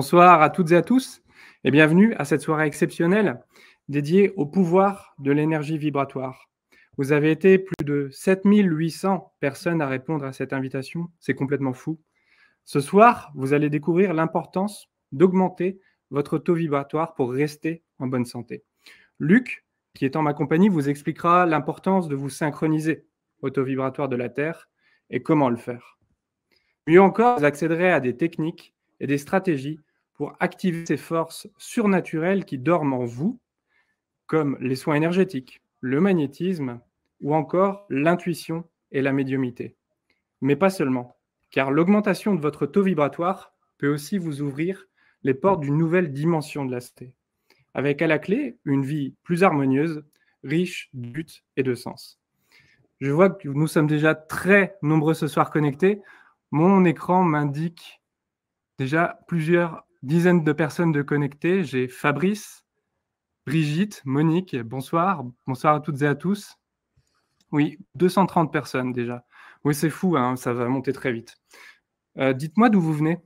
Bonsoir à toutes et à tous et bienvenue à cette soirée exceptionnelle dédiée au pouvoir de l'énergie vibratoire. Vous avez été plus de 7800 personnes à répondre à cette invitation, c'est complètement fou. Ce soir, vous allez découvrir l'importance d'augmenter votre taux vibratoire pour rester en bonne santé. Luc, qui est en ma compagnie, vous expliquera l'importance de vous synchroniser au taux vibratoire de la Terre et comment le faire. Mieux encore, vous accéderez à des techniques et des stratégies pour activer ces forces surnaturelles qui dorment en vous, comme les soins énergétiques, le magnétisme ou encore l'intuition et la médiumité. Mais pas seulement, car l'augmentation de votre taux vibratoire peut aussi vous ouvrir les portes d'une nouvelle dimension de la santé, avec à la clé une vie plus harmonieuse, riche de buts et de sens. Je vois que nous sommes déjà très nombreux ce soir connectés. Mon écran m'indique déjà plusieurs dizaines de personnes de connectées. J'ai Fabrice, Brigitte, Monique, bonsoir. Bonsoir à toutes et à tous. Oui, 230 personnes déjà. Oui, c'est fou, hein, ça va monter très vite. Euh, dites-moi d'où vous venez.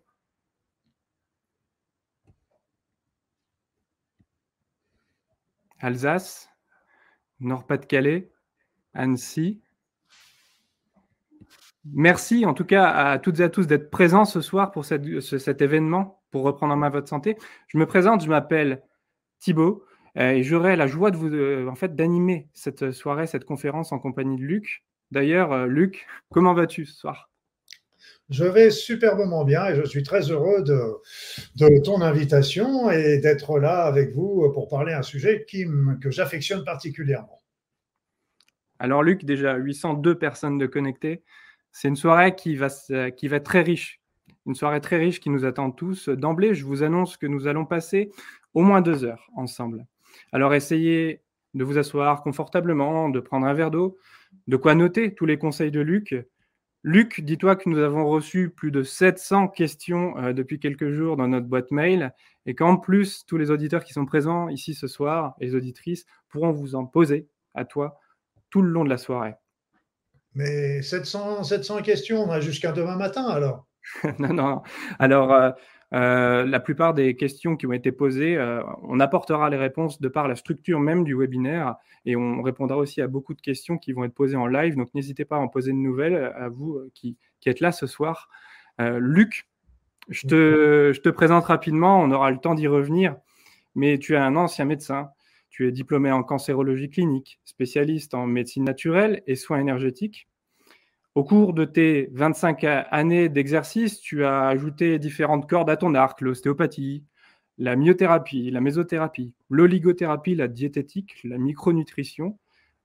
Alsace, Nord-Pas-de-Calais, Annecy, Merci en tout cas à toutes et à tous d'être présents ce soir pour cet événement, pour reprendre en main votre santé. Je me présente, je m'appelle Thibaut euh, et j'aurai la joie de vous, euh, en fait, d'animer cette soirée, cette conférence en compagnie de Luc. D'ailleurs, euh, Luc, comment vas-tu ce soir? Je vais superbement bien et je suis très heureux de, de ton invitation et d'être là avec vous pour parler un sujet qui, que j'affectionne particulièrement. Alors Luc, déjà 802 personnes de connectées. C'est une soirée qui va, qui va être très riche. Une soirée très riche qui nous attend tous. D'emblée, je vous annonce que nous allons passer au moins deux heures ensemble. Alors essayez de vous asseoir confortablement, de prendre un verre d'eau, de quoi noter tous les conseils de Luc. Luc, dis-toi que nous avons reçu plus de 700 questions euh, depuis quelques jours dans notre boîte mail et qu'en plus, tous les auditeurs qui sont présents ici ce soir, les auditrices, pourront vous en poser à toi tout le long de la soirée. Mais 700, 700 questions, on a jusqu'à demain matin alors. non, non. Alors, euh, euh, la plupart des questions qui ont été posées, euh, on apportera les réponses de par la structure même du webinaire et on répondra aussi à beaucoup de questions qui vont être posées en live. Donc, n'hésitez pas à en poser de nouvelles à vous qui, êtes là ce soir. Luc, je te présente rapidement, on aura le temps d'y revenir, mais tu es un ancien médecin. Tu es diplômé en cancérologie clinique, spécialiste en médecine naturelle et soins énergétiques. Au cours de tes 25 années d'exercice, tu as ajouté différentes cordes à ton arc, l'ostéopathie, la myothérapie, la mésothérapie, l'oligothérapie, la diététique, la micronutrition,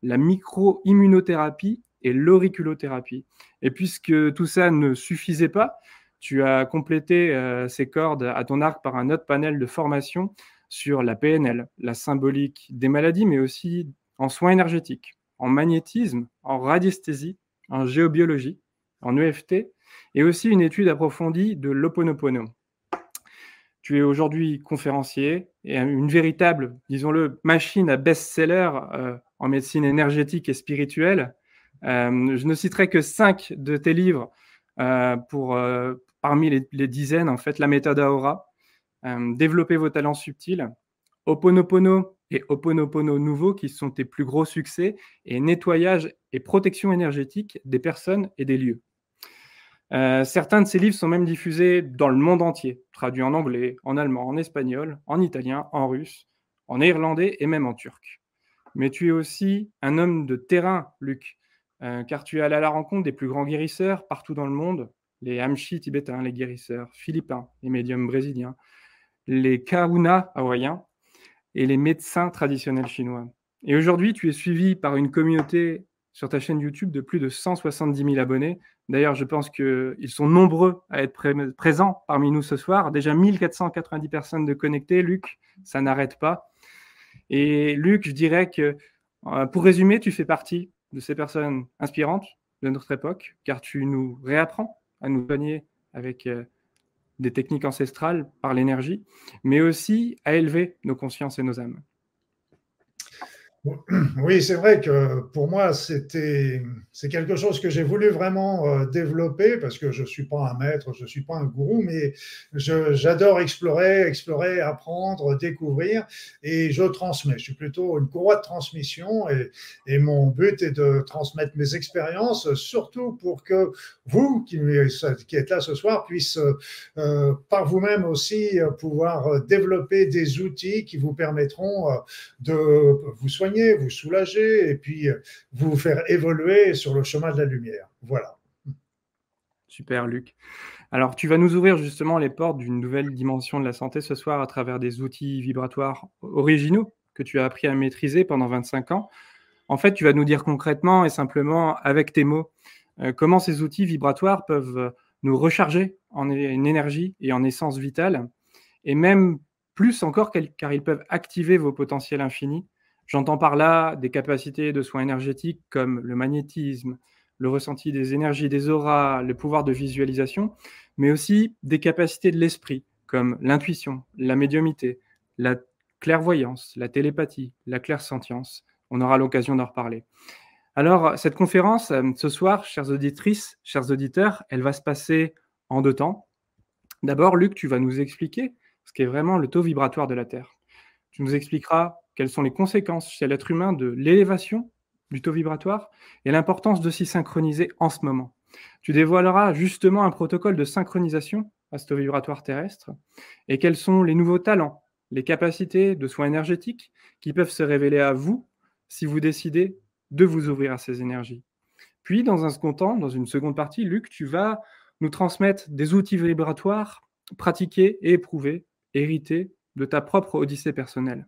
la micro-immunothérapie et l'auriculothérapie. Et puisque tout ça ne suffisait pas, tu as complété euh, ces cordes à ton arc par un autre panel de formation sur la PNL, la symbolique des maladies, mais aussi en soins énergétiques, en magnétisme, en radiesthésie, en géobiologie, en EFT, et aussi une étude approfondie de l'Oponopono. Tu es aujourd'hui conférencier et une véritable, disons-le, machine à best-seller euh, en médecine énergétique et spirituelle. Euh, je ne citerai que cinq de tes livres euh, pour, parmi les, dizaines, en fait, la méthode Aura, développer vos talents subtils. Oponopono et Oponopono Nouveau, qui sont tes plus gros succès, et nettoyage et protection énergétique des personnes et des lieux. Euh, certains de ces livres sont même diffusés dans le monde entier, traduits en anglais, en allemand, en espagnol, en italien, en russe, en néerlandais et même en turc. Mais tu es aussi un homme de terrain, Luc, euh, car tu es allé à la rencontre des plus grands guérisseurs partout dans le monde, les Hamshi tibétains, les guérisseurs philippins, les médiums brésiliens, les Kahuna hawaïens et les médecins traditionnels chinois. Et aujourd'hui, tu es suivi par une communauté sur ta chaîne YouTube de plus de 170 000 abonnés. D'ailleurs, je pense qu'ils sont nombreux à être présents parmi nous ce soir. Déjà 1490 personnes de connectées. Luc, ça n'arrête pas. Et Luc, je dirais que, euh, pour résumer, tu fais partie de ces personnes inspirantes de notre époque, car tu nous réapprends à nous soigner avec euh, des techniques ancestrales par l'énergie, mais aussi à élever nos consciences et nos âmes. Oui, c'est vrai que pour moi, c'est quelque chose que j'ai voulu vraiment euh, développer parce que je ne suis pas un maître, je ne suis pas un gourou, mais j'adore explorer, explorer, apprendre, découvrir et je transmets. Je suis plutôt une courroie de transmission et, et mon but est de transmettre mes expériences, surtout pour que vous, qui, êtes là ce soir, puissiez euh, par vous-même aussi pouvoir développer des outils qui vous permettront euh, de vous soigner vous soulager et puis euh, vous faire évoluer sur le chemin de la lumière. Voilà. Super, Luc. Alors, tu vas nous ouvrir justement les portes d'une nouvelle dimension de la santé ce soir à travers des outils vibratoires originaux que tu as appris à maîtriser pendant 25 ans. En fait, tu vas nous dire concrètement et simplement avec tes mots euh, comment ces outils vibratoires peuvent nous recharger en énergie et en essence vitale, et même plus encore car ils peuvent activer vos potentiels infinis J'entends par là des capacités de soins énergétiques comme le magnétisme, le ressenti des énergies des auras, le pouvoir de visualisation, mais aussi des capacités de l'esprit comme l'intuition, la médiumité, la clairvoyance, la télépathie, la clairsentience. On aura l'occasion d'en reparler. Alors, cette conférence, euh, ce soir, chères auditrices, chers auditeurs, elle va se passer en deux temps. D'abord, Luc, tu vas nous expliquer ce qu'est vraiment le taux vibratoire de la Terre. Tu nous expliqueras quelles sont les conséquences chez l'être humain de l'élévation du taux vibratoire et l'importance de s'y synchroniser en ce moment. Tu dévoileras justement un protocole de synchronisation à ce taux vibratoire terrestre et quels sont les nouveaux talents, les capacités de soins énergétiques qui peuvent se révéler à vous si vous décidez de vous ouvrir à ces énergies. Puis, dans un second temps, dans une seconde partie, Luc, tu vas nous transmettre des outils vibratoires pratiqués et éprouvés, hérités de ta propre odyssée personnelle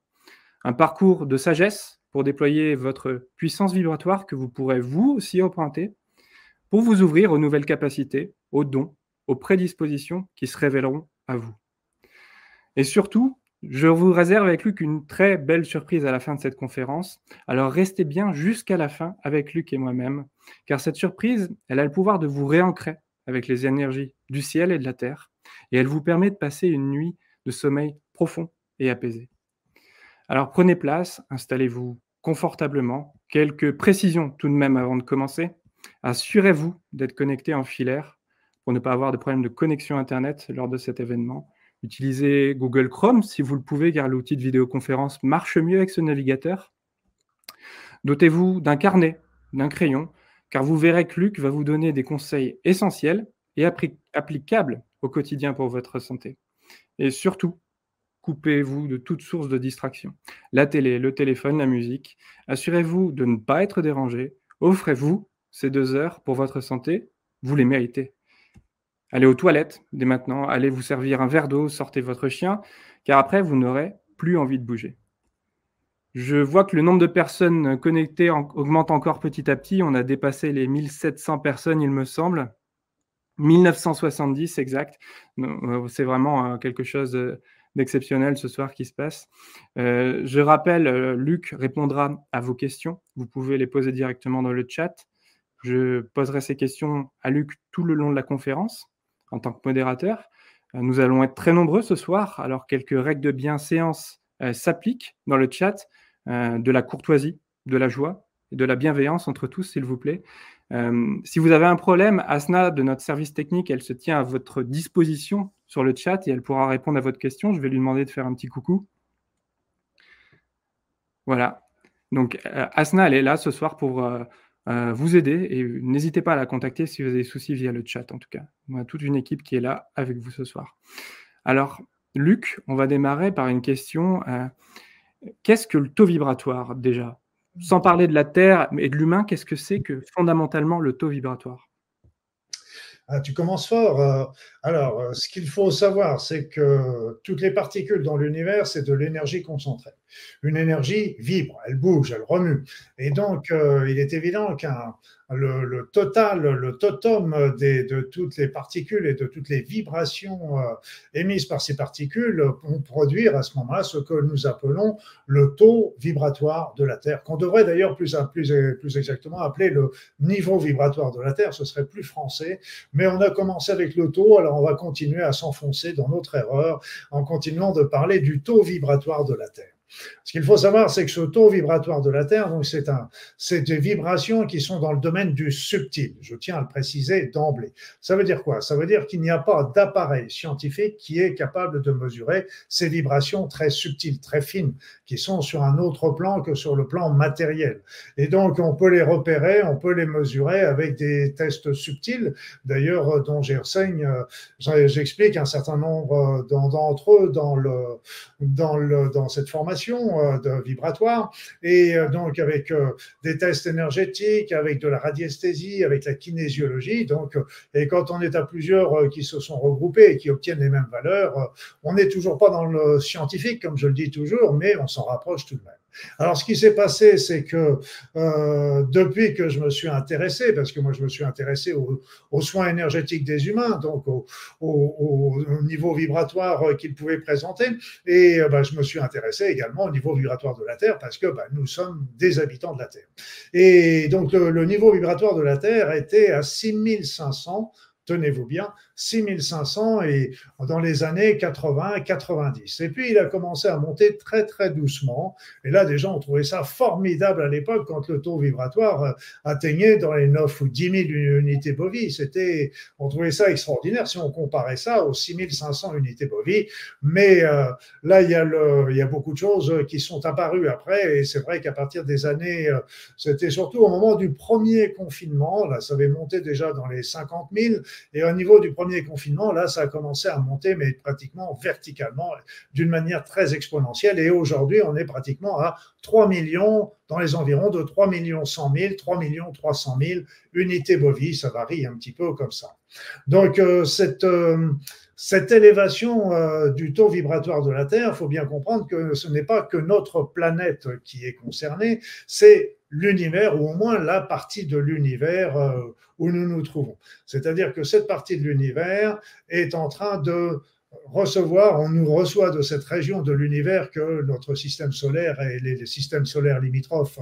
un parcours de sagesse pour déployer votre puissance vibratoire que vous pourrez vous aussi emprunter pour vous ouvrir aux nouvelles capacités, aux dons, aux prédispositions qui se révéleront à vous. Et surtout, je vous réserve avec Luc une très belle surprise à la fin de cette conférence. Alors restez bien jusqu'à la fin avec Luc et moi-même, car cette surprise, elle a le pouvoir de vous réancrer avec les énergies du ciel et de la terre, et elle vous permet de passer une nuit de sommeil profond et apaisé. Alors prenez place, installez-vous confortablement. Quelques précisions tout de même avant de commencer. Assurez-vous d'être connecté en filaire pour ne pas avoir de problème de connexion Internet lors de cet événement. Utilisez Google Chrome si vous le pouvez, car l'outil de vidéoconférence marche mieux avec ce navigateur. Dotez-vous d'un carnet, d'un crayon, car vous verrez que Luc va vous donner des conseils essentiels et applicables au quotidien pour votre santé. Et surtout, Coupez-vous de toute source de distraction. La télé, le téléphone, la musique. Assurez-vous de ne pas être dérangé. Offrez-vous ces deux heures pour votre santé. Vous les méritez. Allez aux toilettes dès maintenant. Allez vous servir un verre d'eau. Sortez votre chien. Car après, vous n'aurez plus envie de bouger. Je vois que le nombre de personnes connectées augmente encore petit à petit. On a dépassé les 1700 personnes, il me semble. 1970 exact. Euh, c'est vraiment euh, quelque chose d'exceptionnel ce soir qui se passe. Euh, je rappelle, euh, Luc répondra à vos questions. Vous pouvez les poser directement dans le chat. Je poserai ces questions à Luc tout le long de la conférence en tant que modérateur. Euh, nous allons être très nombreux ce soir, alors quelques règles de bienséance s'appliquent dans le chat, de la courtoisie, de la joie de la bienveillance entre tous, s'il vous plaît. si vous avez un problème, Asna de notre service technique, elle se tient à votre disposition sur le chat et elle pourra répondre à votre question. Je vais lui demander de faire un petit coucou. Voilà. Donc, euh, Asna, elle est là ce soir pour euh, euh, vous aider et n'hésitez pas à la contacter si vous avez des soucis via le chat, en tout cas. On a toute une équipe qui est là avec vous ce soir. Alors, Luc, on va démarrer par une question. qu'est-ce que le taux vibratoire déjà? Sans parler de la Terre et de l'humain, qu'est-ce que c'est que fondamentalement le taux vibratoire? Ah, tu commences fort. Euh, alors, euh, ce qu'il faut savoir, c'est que toutes les particules dans l'univers, c'est de l'énergie concentrée. Une énergie vibre, elle bouge, elle remue. Et donc, euh, il est évident qu'un le, total, le totum de toutes les particules et de toutes les vibrations euh, émises par ces particules vont produire à ce moment-là ce que nous appelons le taux vibratoire de la Terre, qu'on devrait d'ailleurs plus, plus, plus exactement appeler le niveau vibratoire de la Terre, ce serait plus français, mais on a commencé avec le taux, alors on va continuer à s'enfoncer dans notre erreur en continuant de parler du taux vibratoire de la Terre. Ce qu'il faut savoir, c'est que ce taux vibratoire de la Terre, c'est des vibrations qui sont dans le domaine du subtil. Je tiens à le préciser d'emblée. Ça veut dire quoi? Ça veut dire qu'il n'y a pas d'appareil scientifique qui est capable de mesurer ces vibrations très subtiles, très fines, qui sont sur un autre plan que sur le plan matériel. Et donc, on peut les repérer, on peut les mesurer avec des tests subtils, d'ailleurs, dont j'enseigne, euh, j'explique un certain nombre d'entre eux dans, le, dans, le, dans cette formation euh, de vibratoire, et euh, donc avec des tests énergétiques, avec de la radiesthésie, avec la kinésiologie. Donc, et quand on est à plusieurs qui se sont regroupés et qui obtiennent les mêmes valeurs, on n'est toujours pas dans le scientifique, comme je le dis toujours, mais on s'en rapproche tout de même. Alors, ce qui s'est passé, c'est que euh, depuis que je me suis intéressé, parce que moi je me suis intéressé aux, soins énergétiques des humains, donc au, niveau vibratoire qu'ils pouvaient présenter, et euh, ben, je me suis intéressé également au niveau vibratoire de la Terre, parce que ben, nous sommes des habitants de la Terre. Et donc, le, le niveau vibratoire de la Terre était à 6500 tenez-vous bien, 6500 et dans les années 80-90. Et puis il a commencé à monter très très doucement. Et là, des gens ont trouvé ça formidable à l'époque quand le taux vibratoire euh, atteignait dans les 9 ou 10 000 unités bovies. C'était, on trouvait ça extraordinaire si on comparait ça aux 6500 unités bovies. Mais euh, là, il y, a il y a beaucoup de choses qui sont apparues après. Et c'est vrai qu'à partir des années, euh, c'était surtout au moment du premier confinement. Là, ça avait monté déjà dans les 50 000. Et au niveau du premier confinement, là, ça a commencé à monter, mais pratiquement verticalement, d'une manière très exponentielle. Et aujourd'hui, on est pratiquement à 3 millions, dans les environs de 3 millions 100 000, 3 millions 300 000 unités bovies. Ça varie un petit peu comme ça. Donc, euh, cette. Euh, cette élévation euh, du taux vibratoire de la Terre, il faut bien comprendre que ce n'est pas que notre planète qui est concernée, c'est l'univers, ou au moins la partie de l'univers où nous nous trouvons. C'est-à-dire que cette partie de l'univers est en train de recevoir, on nous reçoit de cette région de l'univers que notre système solaire et les, systèmes solaires limitrophes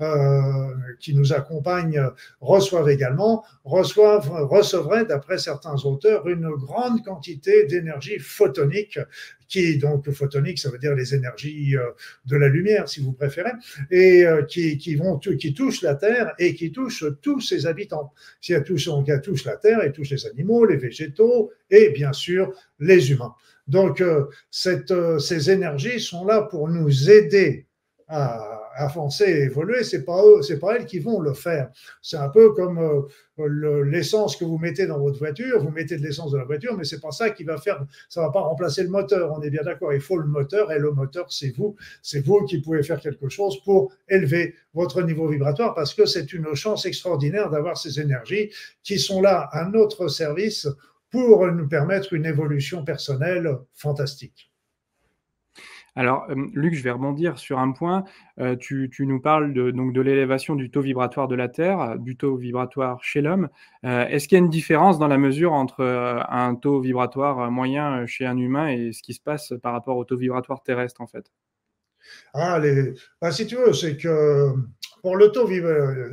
euh, qui nous accompagnent reçoivent également, reçoivent, recevraient, d'après certains auteurs, une grande quantité d'énergie photonique qui donc photonique, ça veut dire les énergies euh, de la lumière, si vous préférez, et euh, qui, qui vont qui touchent la Terre et qui touchent tous ses habitants. Si elle touche, elle touche la Terre, elle touche les animaux, les végétaux et bien sûr les humains. Donc euh, ces énergies sont là pour nous aider à avancer et évoluer, c'est pas eux, c'est pas elles qui vont le faire. C'est un peu comme euh, l'essence que vous mettez dans votre voiture, vous mettez de l'essence dans la voiture, mais c'est pas ça qui va faire, ça va pas remplacer le moteur. On est bien d'accord. Il faut le moteur et le moteur, c'est vous, c'est vous qui pouvez faire quelque chose pour élever votre niveau vibratoire parce que c'est une chance extraordinaire d'avoir ces énergies qui sont là à notre service pour nous permettre une évolution personnelle fantastique. Alors, euh, Luc, je vais rebondir sur un point. Euh, tu, nous parles de, donc de l'élévation du taux vibratoire de la Terre, du taux vibratoire chez l'homme. Euh, est-ce qu'il y a une différence dans la mesure entre un taux vibratoire moyen chez un humain et ce qui se passe par rapport au taux vibratoire terrestre, en fait? Ah, bah, si tu veux, c'est que pour le taux,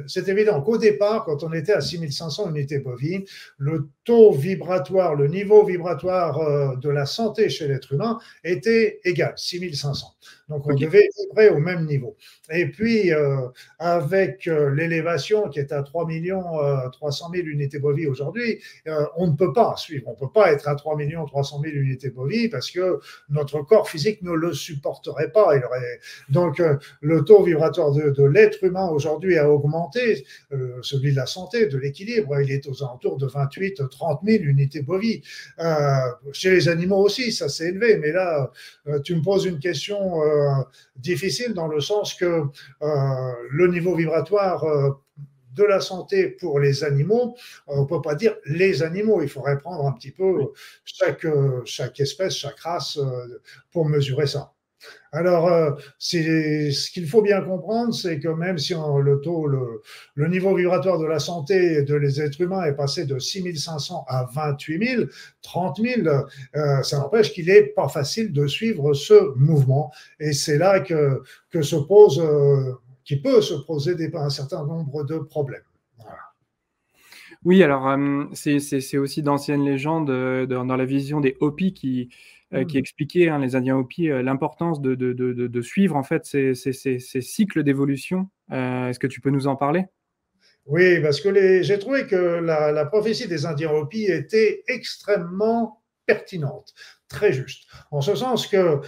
c'est évident qu'au départ, quand on était à 6500 unités bovines, le taux vibratoire, le niveau vibratoire euh, de la santé chez l'être humain était égal, 6500. Donc on devait vibrer au même niveau. Et puis, euh, avec euh, l'élévation qui est à 3 300 000 unités bovies aujourd'hui, on ne peut pas suivre, on ne peut pas être à 3 300 000 unités bovies parce que notre corps physique ne le supporterait pas. Il aurait... Donc le taux vibratoire de, de l'être humain aujourd'hui a augmenté, euh, celui de la santé, de l'équilibre. Il est aux alentours de 28, 30 000 unités bovies. Euh, chez les animaux aussi, ça s'est élevé. Mais là, euh, tu me poses une question difficile dans le sens que le niveau vibratoire de la santé pour les animaux, on ne peut pas dire les animaux, il faudrait prendre un petit peu chaque, chaque espèce, chaque race pour mesurer ça. Alors, euh, ce qu'il faut bien comprendre, c'est que même si le niveau vibratoire de la santé de les êtres humains est passé de 6500 à 28 000, 30 000, ça n'empêche qu'il n'est pas facile de suivre ce mouvement. Et c'est là que, que se pose, euh, qui peut se poser des, un certain nombre de problèmes. Oui, alors euh, c'est aussi d'anciennes légendes dans la vision des Hopis qui, euh, qui expliquait, hein, les Indiens Hopi, euh, l'importance de, de, de, de, suivre en fait ces, ces, ces, ces cycles d'évolution. Euh, Est-ce que tu peux nous en parler? Oui, parce que j'ai trouvé que la, la, prophétie des Indiens Hopi était extrêmement pertinente, très juste, en ce sens que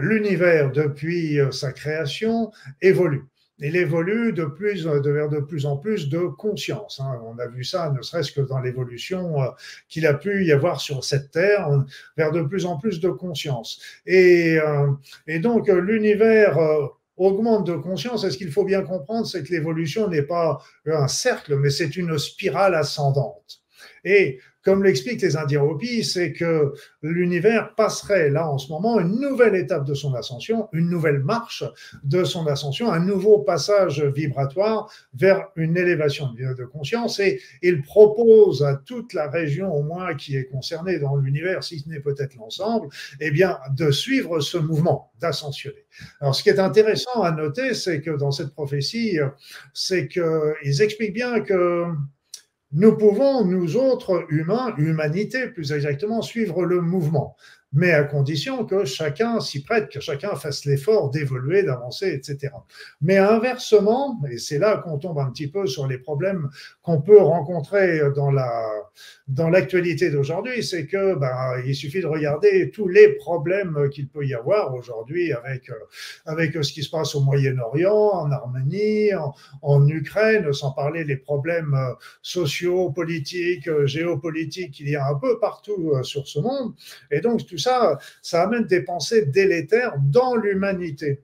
l'univers, depuis sa création, évolue il évolue de plus de, vers de plus en plus de conscience. Hein. On a vu ça, ne serait-ce que dans l'évolution euh, qu'il a pu y avoir sur cette terre, vers de plus en plus de conscience. Et, euh, donc l'univers euh, augmente de conscience. Et ce qu'il faut bien comprendre, c'est que l'évolution n'est pas un cercle, mais c'est une spirale ascendante. Et comme l'expliquent les Indiens Hopi, c'est que l'univers passerait là en ce moment une nouvelle étape de son ascension, une nouvelle marche de son ascension, un nouveau passage vibratoire vers une élévation de conscience. Et il propose à toute la région, au moins qui est concernée dans l'univers, si ce n'est peut-être l'ensemble, eh bien, de suivre ce mouvement, d'ascensionner. Alors, ce qui est intéressant à noter, c'est que dans cette prophétie, c'est qu'ils expliquent bien que nous pouvons, nous autres humains, humanité plus exactement, suivre le mouvement mais à condition que chacun s'y prête, que chacun fasse l'effort d'évoluer, d'avancer, etc. Mais inversement, et c'est là qu'on tombe un petit peu sur les problèmes qu'on peut rencontrer dans la dans l'actualité d'aujourd'hui, c'est que ben, il suffit de regarder tous les problèmes qu'il peut y avoir aujourd'hui avec avec ce qui se passe au Moyen-Orient, en Arménie, en, Ukraine, sans parler des problèmes sociaux, politiques, géopolitiques qu'il y a un peu partout sur ce monde. Et donc tout ça, ça amène des pensées délétères dans l'humanité.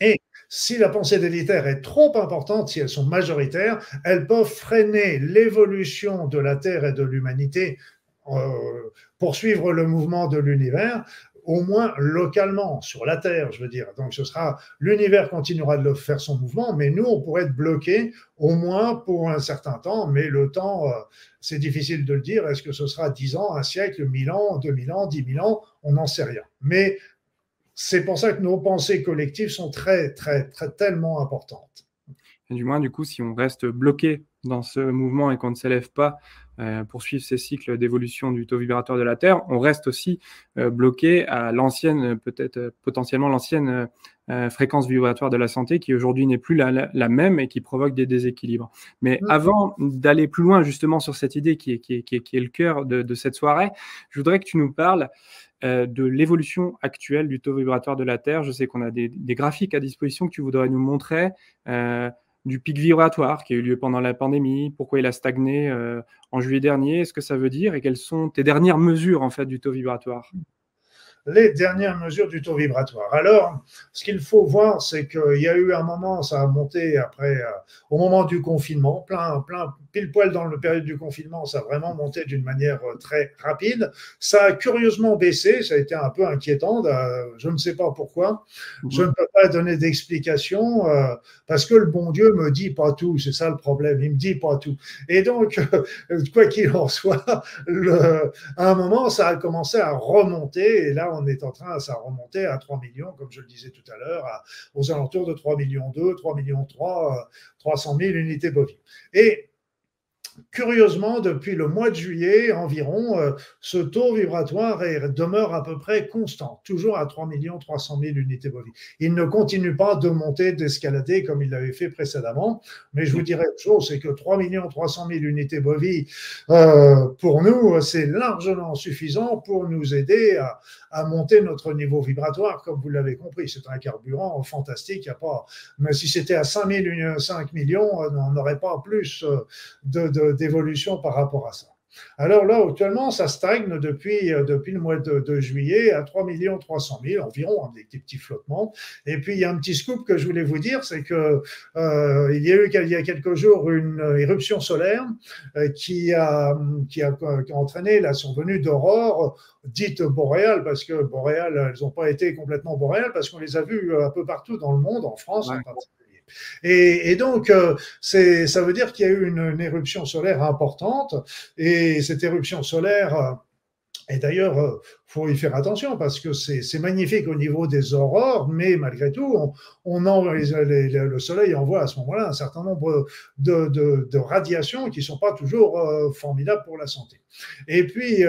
Et si la pensée délétère est trop importante, si elles sont majoritaires, elles peuvent freiner l'évolution de la Terre et de l'humanité, euh, poursuivre le mouvement de l'univers, au moins localement, sur la Terre, je veux dire. Donc ce sera, l'univers continuera de faire son mouvement, mais nous, on pourrait être bloqués au moins pour un certain temps, mais le temps, euh, c'est difficile de le dire. Est-ce que ce sera 10 ans, un siècle, 1000 ans, 2000 ans, 10 000 ans? On n'en sait rien. Mais c'est pour ça que nos pensées collectives sont très, très, très, tellement importantes. Et du moins, du coup, si on reste bloqué dans ce mouvement et qu'on ne s'élève pas euh, pour suivre ces cycles d'évolution du taux vibratoire de la Terre, on reste aussi euh, bloqué à l'ancienne, peut-être euh, potentiellement l'ancienne fréquence vibratoire de la santé qui aujourd'hui n'est plus la, la, même et qui provoque des déséquilibres. Mais mmh. avant d'aller plus loin justement sur cette idée qui est, qui est, qui est, qui est le cœur de, de, cette soirée, je voudrais que tu nous parles de l'évolution actuelle du taux vibratoire de la Terre. Je sais qu'on a des, des, graphiques à disposition que tu voudrais nous montrer. Du pic vibratoire qui a eu lieu pendant la pandémie, pourquoi il a stagné euh, en juillet dernier, ce que ça veut dire et quelles sont tes dernières mesures en fait du taux vibratoire? Les dernières mesures du taux vibratoire. Alors, ce qu'il faut voir, c'est qu'il y a eu un moment, ça a monté après, euh, au moment du confinement, plein, plein, pile poil dans le période du confinement, ça a vraiment monté d'une manière euh, très rapide. Ça a curieusement baissé, ça a été un peu inquiétant, euh, je ne sais pas pourquoi. Je ne peux pas donner d'explication parce que le bon Dieu me dit pas tout, c'est ça le problème, il me dit pas tout. Et donc, quoi qu'il en soit, le, à un moment, ça a commencé à remonter et là, on est en train, ça remonter à 3 millions, comme je le disais tout à l'heure, aux alentours de 3 millions 2, 3 millions 3, 300 000 unités bovines. Et Curieusement, depuis le mois de juillet environ, euh, ce taux vibratoire demeure à peu près constant, toujours à 3 300 000 unités bovines. Il ne continue pas de monter, d'escalader comme il l'avait fait précédemment, mais je vous dirais une chose, c'est que 3 300 000 unités bovines, euh, pour nous, c'est largement suffisant pour nous aider à, à, monter notre niveau vibratoire, comme vous l'avez compris. C'est un carburant fantastique, y a pas, mais si c'était à 5, 000, 5 millions, on n'aurait pas plus de, de d'évolution par rapport à ça. Alors là, actuellement, ça stagne depuis, euh, depuis le mois de, juillet à 3 300 000 environ, avec des petits flottements. Et puis, il y a un petit scoop que je voulais vous dire, c'est que euh, il y a eu il y a quelques jours une éruption solaire euh, qui, a, qui, a, entraîné la survenue d'aurores dites boréales, parce que boréales, elles n'ont pas été complètement boréales, parce qu'on les a vues un peu partout dans le monde, en France en particulier et, et donc, euh, ça veut dire qu'il y a eu une, une, éruption solaire importante, et cette éruption solaire Et d'ailleurs, il faut y faire attention parce que c'est magnifique au niveau des aurores, mais malgré tout, on, en, le soleil envoie à ce moment-là un certain nombre de, de, radiations qui ne sont pas toujours formidables pour la santé. Et puis,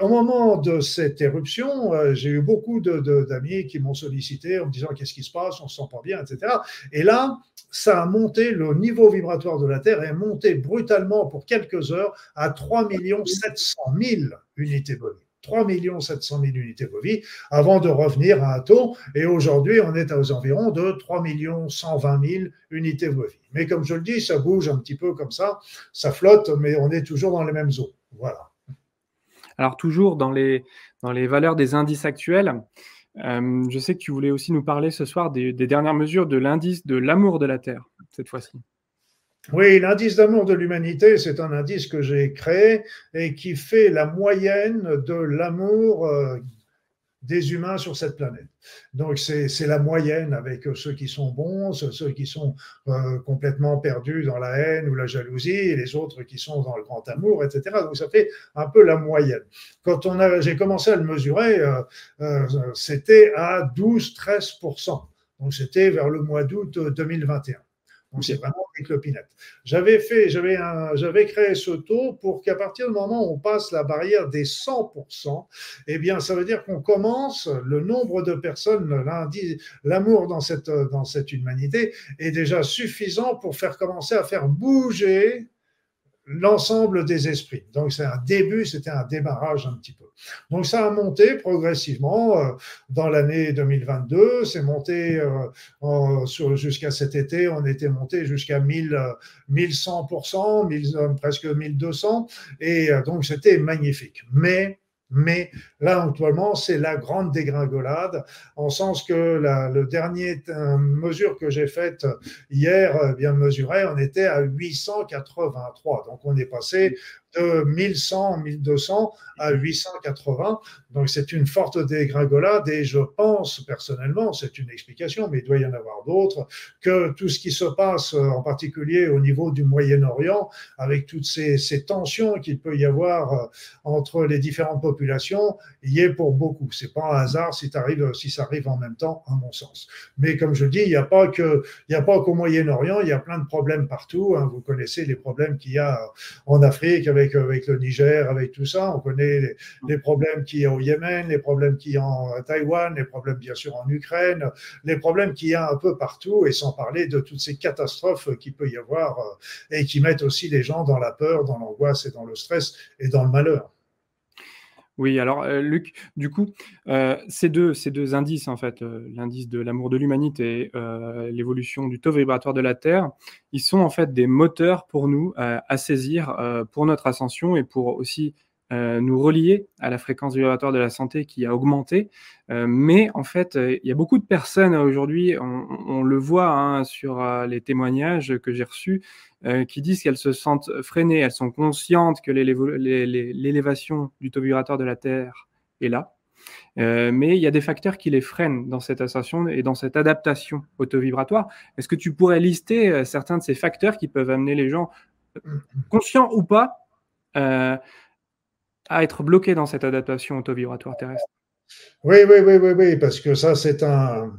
au moment de cette éruption, j'ai eu beaucoup d'amis qui m'ont sollicité en me disant qu'est-ce qui se passe, on ne se sent pas bien, etc. Et là, ça a monté, le niveau vibratoire de la Terre est monté brutalement pour quelques heures à 3 700 000 unités bovies. 3 700 000 unités bovies avant de revenir à un taux. Et aujourd'hui, on est aux environs de 3 120 000 unités bovies. Mais comme je le dis, ça bouge un petit peu comme ça, ça flotte, mais on est toujours dans les mêmes eaux. Voilà. Alors, toujours dans les valeurs des indices actuels, euh, je sais que tu voulais aussi nous parler ce soir des, dernières mesures de l'indice de l'amour de la Terre, cette fois-ci. Oui, l'indice d'amour de l'humanité, c'est un indice que j'ai créé et qui fait la moyenne de l'amour euh, des humains sur cette planète. Donc c'est la moyenne avec ceux qui sont bons, ceux qui sont euh, complètement perdus dans la haine ou la jalousie, et les autres qui sont dans le grand amour, etc. Donc ça fait un peu la moyenne. Quand j'ai commencé à le mesurer, euh, euh, c'était à 12-13%. Donc c'était vers le mois d'août 2021. Donc c'est vraiment des. J'avais fait, j'avais, j'avais créé ce taux pour qu'à partir du moment où on passe la barrière des 100%, eh bien, ça veut dire qu'on commence, le nombre de personnes, l'amour dans cette, dans cette humanité est déjà suffisant pour faire commencer à faire bouger l'ensemble des esprits. Donc c'est un début, c'était un démarrage un petit peu. Donc ça a monté progressivement euh, dans l'année 2022, c'est monté euh, jusqu'à cet été, on était monté jusqu'à 1000, 1100%, 1000, presque 1200, et euh, donc c'était magnifique. Mais mais là, actuellement, c'est la grande dégringolade, en sens que la le dernier mesure que j'ai faite hier, bien mesurée, on était à 883. Donc, on est passé de 1100, 1200 à 880. Donc c'est une forte dégringolade et je pense personnellement, c'est une explication, mais il doit y en avoir d'autres, que tout ce qui se passe en particulier au niveau du Moyen-Orient, avec toutes ces, tensions qu'il peut y avoir euh, entre les différentes populations, y est pour beaucoup. C'est pas un hasard si, arrive, si ça arrive en même temps, à mon sens. Mais comme je dis, il n'y a pas que, il n'y a pas qu'au Moyen-Orient, il y a plein de problèmes partout. Hein. Vous connaissez les problèmes qu'il y a en Afrique avec le Niger, avec tout ça. On connaît les, problèmes qu'il y a au Yémen, les problèmes qu'il y a en Taïwan, les problèmes bien sûr en Ukraine, les problèmes qu'il y a un peu partout, et sans parler de toutes ces catastrophes qu'il peut y avoir euh, et qui mettent aussi les gens dans la peur, dans l'angoisse et dans le stress et dans le malheur. Oui, alors euh, Luc, du coup, euh, ces, deux, ces deux indices, en fait, euh, l'indice de l'amour de l'humanité et l'évolution du taux vibratoire de la Terre, ils sont en fait des moteurs pour nous à saisir pour notre ascension et pour aussi nous relier à la fréquence vibratoire de la santé qui a augmenté. mais en fait, il y a beaucoup de personnes aujourd'hui, on, le voit hein, sur les témoignages que j'ai reçus, euh, qui disent qu'elles se sentent freinées, elles sont conscientes que l'élévation du taux vibratoire de la Terre est là. Euh, mais il y a des facteurs qui les freinent dans cette ascension et dans cette adaptation au taux vibratoire. Est-ce que tu pourrais lister euh, certains de ces facteurs qui peuvent amener les gens, conscients ou pas, à être bloqués dans cette adaptation au taux vibratoire terrestre oui, oui, oui, oui, oui, parce que ça, c'est un,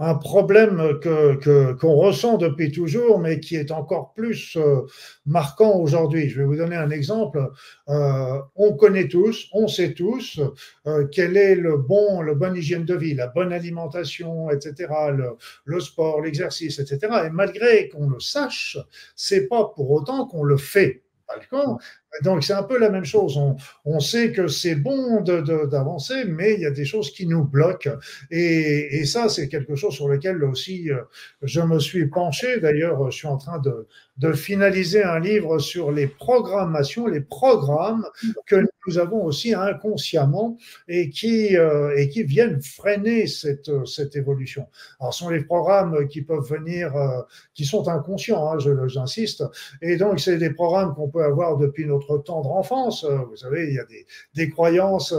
un problème que, qu'on ressent depuis toujours, mais qui est encore plus euh, marquant aujourd'hui. Je vais vous donner un exemple. Euh, on connaît tous, on sait tous euh, quel est le bon, le bonne hygiène de vie, la bonne alimentation, etc., le, le sport, l'exercice, etc. Et malgré qu'on le sache, c'est pas pour autant qu'on le fait. Donc c'est un peu la même chose. On, sait que c'est bon d'avancer, mais il y a des choses qui nous bloquent. Et, ça, c'est quelque chose sur lequel aussi euh, je me suis penché. D'ailleurs, je suis en train de, de finaliser un livre sur les programmations, les programmes que nous avons aussi inconsciemment et qui, euh, et qui viennent freiner cette, cette évolution. Alors, ce sont les programmes qui peuvent venir, euh, qui sont inconscients, hein, j'insiste. Et donc, c'est des programmes qu'on peut avoir depuis notre tendre enfance. Vous savez, il y a des, des croyances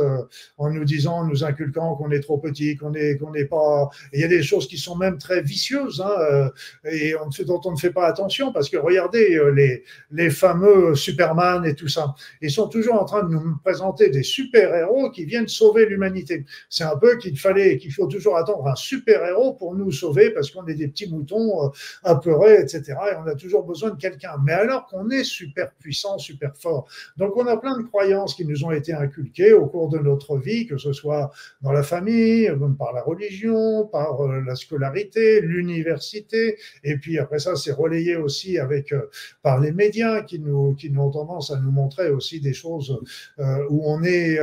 en nous disant, nous inculquant qu'on est trop petit, qu'on est qu'on n'est pas. il y a des choses qui sont même très vicieuses hein, et on, dont on ne fait pas attention parce que regardez les les fameux Superman et tout ça, ils sont toujours en train de nous présenter des super héros qui viennent sauver l'humanité. C'est un peu qu'il fallait qu'il faut toujours attendre un super héros pour nous sauver parce qu'on est des petits moutons apeurés, etc. Et on a toujours besoin de quelqu'un. Mais alors qu'on est super puissant, super fort. Donc on a plein de croyances qui nous ont été inculquées au cours de notre vie, que ce soit dans la famille, par la religion, par euh, la scolarité, l'université. Et puis après ça, c'est relayé aussi avec euh, par les médias qui nous qui ont tendance à nous montrer aussi des choses euh, où on est.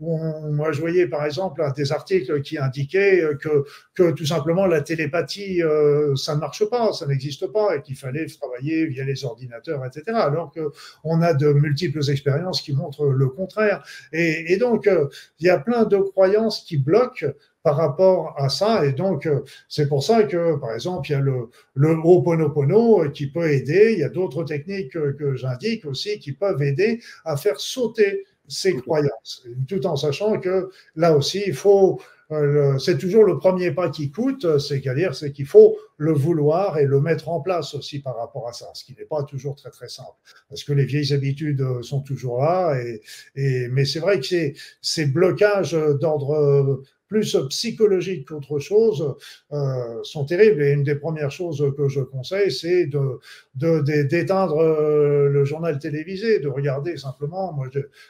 Où moi, je voyais par exemple des articles qui indiquaient que que tout simplement la télépathie, ça ne marche pas, ça n'existe pas, et qu'il fallait travailler via les ordinateurs, etc. Alors qu'on a de multiples expériences qui montrent le contraire. Et, donc, euh, il y a plein de croyances qui bloquent par rapport à ça. Et donc, euh, c'est pour ça que, par exemple, il y a le, le Ho'oponopono qui peut aider. Il y a d'autres techniques que, j'indique aussi qui peuvent aider à faire sauter ces croyances, tout en sachant que là aussi, il faut euh, c'est toujours le premier pas qui coûte, c'est-à-dire c'est qu'il faut le vouloir et le mettre en place aussi par rapport à ça, ce qui n'est pas toujours très très simple, parce que les vieilles habitudes sont toujours là. Et, mais c'est vrai que ces, ces blocages d'ordre plus psychologiques qu'autre chose euh, sont terribles. Et une des premières choses que je conseille, c'est de, d'éteindre euh, le journal télévisé, de regarder simplement. Moi,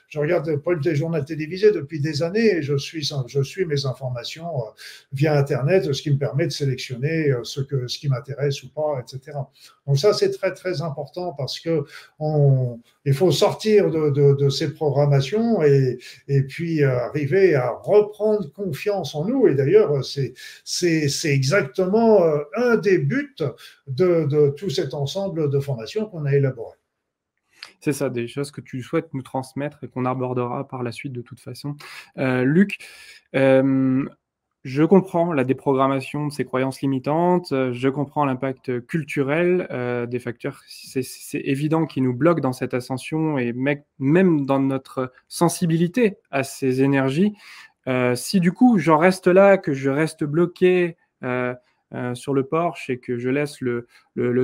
je, regarde pas le journal télévisé depuis des années et je suis, je suis mes informations euh, via Internet, ce qui me permet de sélectionner ce, que, ce qui m'intéresse ou pas, etc. Donc ça, c'est très, très important parce que il faut sortir de, de, de ces programmations et, et puis arriver à reprendre confiance en nous. Et d'ailleurs, c'est, exactement euh, un des buts de, de tout cet ensemble de formations qu'on a élaboré. C'est ça, des choses que tu souhaites nous transmettre et qu'on abordera par la suite de toute façon. Euh, Luc, euh, je comprends la déprogrammation de ces croyances limitantes, je comprends l'impact culturel des facteurs, c'est, c'est évident, qui nous bloquent dans cette ascension et même dans notre sensibilité à ces énergies. Euh, si du coup j'en reste là, que je reste bloqué euh, euh, sur le porche et que je laisse le,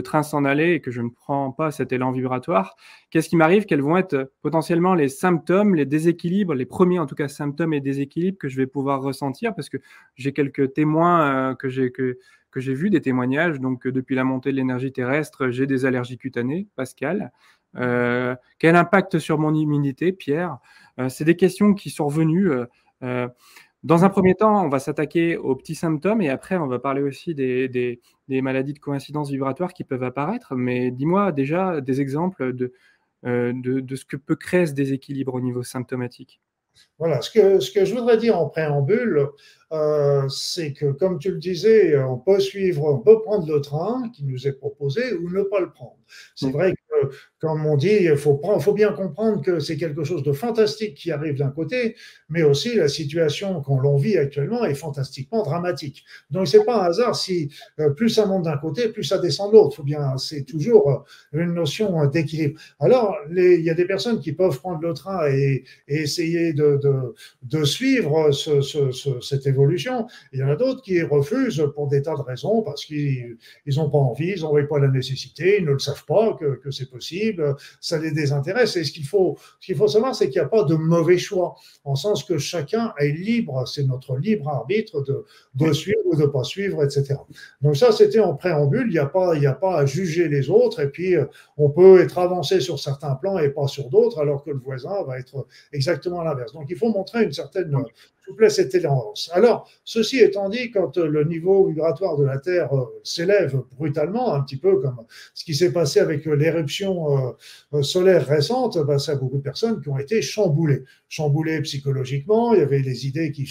train s'en aller et que je ne prends pas cet élan vibratoire, qu'est-ce qui m'arrive? Quels vont être potentiellement les symptômes, les déséquilibres, les premiers en tout cas symptômes et déséquilibres que je vais pouvoir ressentir? Parce que j'ai quelques témoins que j'ai que, j'ai vus, des témoignages. Donc depuis la montée de l'énergie terrestre, j'ai des allergies cutanées, Pascal. quel impact sur mon immunité, Pierre? C'est des questions qui sont revenues euh, dans un premier temps, on va s'attaquer aux petits symptômes et après, on va parler aussi des, maladies de coïncidence vibratoire qui peuvent apparaître. Mais dis-moi déjà des exemples de, euh, de, ce que peut créer ce déséquilibre au niveau symptomatique. Voilà, ce que, ce que je voudrais dire en préambule, euh, c'est que, comme tu le disais, on peut suivre, on peut prendre le train qui nous est proposé ou ne pas le prendre. C'est vrai que, comme on dit, il faut, faut bien comprendre que c'est quelque chose de fantastique qui arrive d'un côté, mais aussi la situation qu'on vit actuellement est fantastiquement dramatique. Donc, c'est pas un hasard si euh, plus ça monte d'un côté, plus ça descend de l'autre. bien, c'est toujours une notion d'équilibre. Alors, il y a des personnes qui peuvent prendre le train et, essayer de, de, de suivre ce, ce, cette évolution. Il y en a d'autres qui refusent pour des tas de raisons, parce qu'ils n'ont pas envie, ils n'en voient pas la nécessité, ils ne le savent pas que, que c'est possible, ça les désintéresse. Et ce qu'il faut, ce qu'il faut savoir, c'est qu'il n'y a pas de mauvais choix, en sens que chacun est libre, c'est notre libre arbitre de, de suivre ou de ne pas suivre, etc. Donc ça, c'était en préambule, il n'y a, pas, il y a pas à juger les autres, et puis on peut être avancé sur certains plans et pas sur d'autres, alors que le voisin va être exactement l'inverse. Donc il faut montrer une certaine souplesse et tolérance. Alors, ceci étant dit, quand euh, le niveau vibratoire de la Terre euh, s'élève brutalement, un petit peu comme ce qui s'est passé avec euh, l'éruption solaire récente, ben, ça a beaucoup de personnes qui ont été chamboulées. Chamboulées psychologiquement, il y avait des idées qui,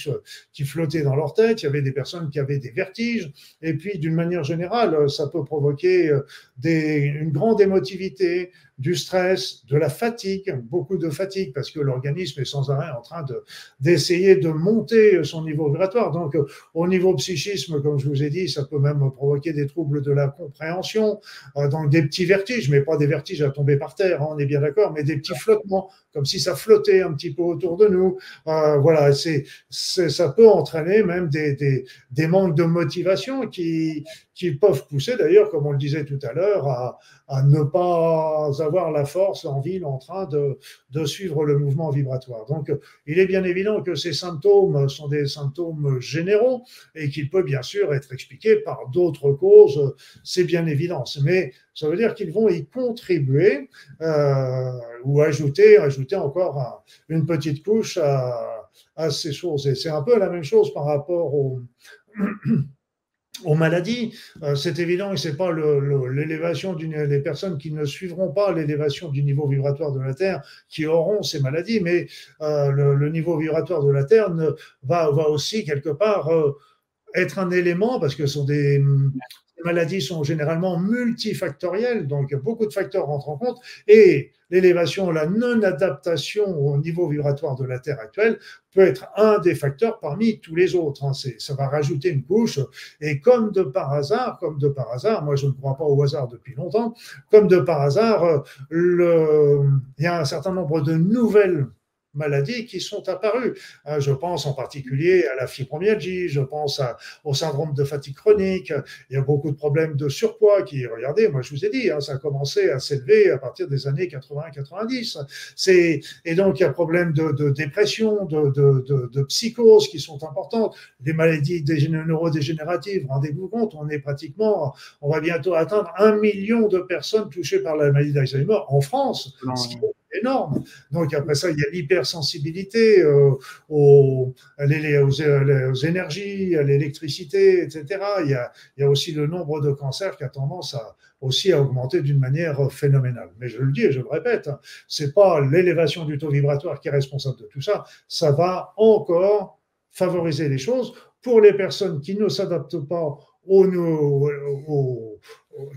qui flottaient dans leur tête, il y avait des personnes qui avaient des vertiges, et puis d'une manière générale, ça peut provoquer des, une grande émotivité, du stress, de la fatigue, beaucoup de fatigue, parce que l'organisme est sans arrêt en train d'essayer de monter son niveau vibratoire. Donc, au niveau psychisme, comme je vous ai dit, ça peut même provoquer des troubles de la compréhension, donc des petits vertiges, mais pas des vertiges à tomber par terre, hein, on est bien d'accord, mais des petits flottements, comme si ça flottait un petit peu autour de nous. voilà, c'est, ça peut entraîner même des manques de motivation qui, qui peuvent pousser d'ailleurs, comme on le disait tout à l'heure, à, ne pas avoir la force, l'envie, train de, de, suivre le mouvement vibratoire. Donc, il est bien évident que ces symptômes sont des symptômes généraux et qu'il peut bien sûr être expliqué par d'autres causes, c'est bien évident. Mais ça veut dire qu'ils vont y contribuer euh, ou ajouter, ajouter encore une petite couche à, à ces choses. Et c'est un peu la même chose par rapport au aux maladies. Euh, c'est évident que ce n'est pas l'élévation des personnes qui ne suivront pas l'élévation du niveau vibratoire de la Terre qui auront ces maladies, mais euh, le, niveau vibratoire de la Terre va aussi quelque part euh, être un élément, parce que ce sont des, maladies sont généralement multifactorielles, donc beaucoup de facteurs rentrent en compte, et l'élévation, la non-adaptation au niveau vibratoire de la Terre actuelle peut être un des facteurs parmi tous les autres. Hein. Ça va rajouter une couche, et comme de par hasard, comme de par hasard, moi je ne crois pas au hasard depuis longtemps, comme de par hasard, le, il y a un certain nombre de nouvelles maladies qui sont apparues. Hein, je pense en particulier à la fibromyalgie, je pense au syndrome de fatigue chronique. Il y a beaucoup de problèmes de surpoids qui, regardez, moi je vous ai dit, hein, ça a commencé à s'élever à partir des années 80-90. Et donc il y a problème de, de dépression, de, de, de, psychose qui sont importantes. Les maladies neurodégénératives, rendez-vous compte, on est pratiquement, on va bientôt atteindre un million de personnes touchées par la maladie d'Alzheimer en France, ce qui est énorme. Donc après ça, il y a l'hypersensibilité euh, aux, aux, énergies, à l'électricité, etc. Il y, a, aussi le nombre de cancers qui a tendance à aussi à augmenter d'une manière phénoménale. Mais je le dis et je le répète, hein, c'est pas l'élévation du taux vibratoire qui est responsable de tout ça. Ça va encore favoriser les choses pour les personnes qui ne s'adaptent pas au, au,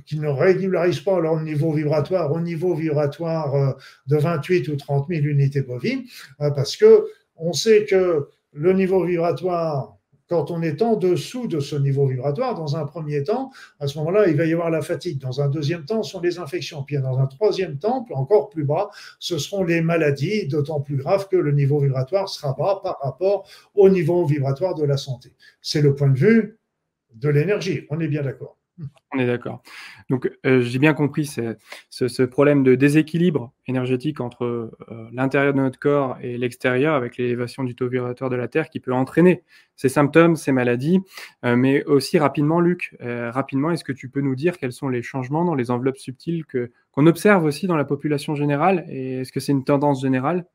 qui ne régularisent pas leur niveau vibratoire au niveau vibratoire euh, de 28 ou 30 000 unités bovines, euh, parce que on sait que le niveau vibratoire, quand on est en dessous de ce niveau vibratoire, dans un premier temps, à ce moment-là, il va y avoir la fatigue. Dans un deuxième temps, ce sont les infections. Puis dans un troisième temps, encore plus bas, ce seront les maladies, d'autant plus graves que le niveau vibratoire sera bas par rapport au niveau vibratoire de la santé. C'est le point de vue de l'énergie. On est bien d'accord. On est d'accord. Donc, euh, j'ai bien compris ce, problème de déséquilibre énergétique entre euh, l'intérieur de notre corps et l'extérieur avec l'élévation du taux vibratoire de la Terre qui peut entraîner ces symptômes, ces maladies. Euh, mais aussi rapidement, Luc, rapidement, est-ce que tu peux nous dire quels sont les changements dans les enveloppes subtiles qu'on observe aussi dans la population générale Et est-ce que c'est une tendance générale?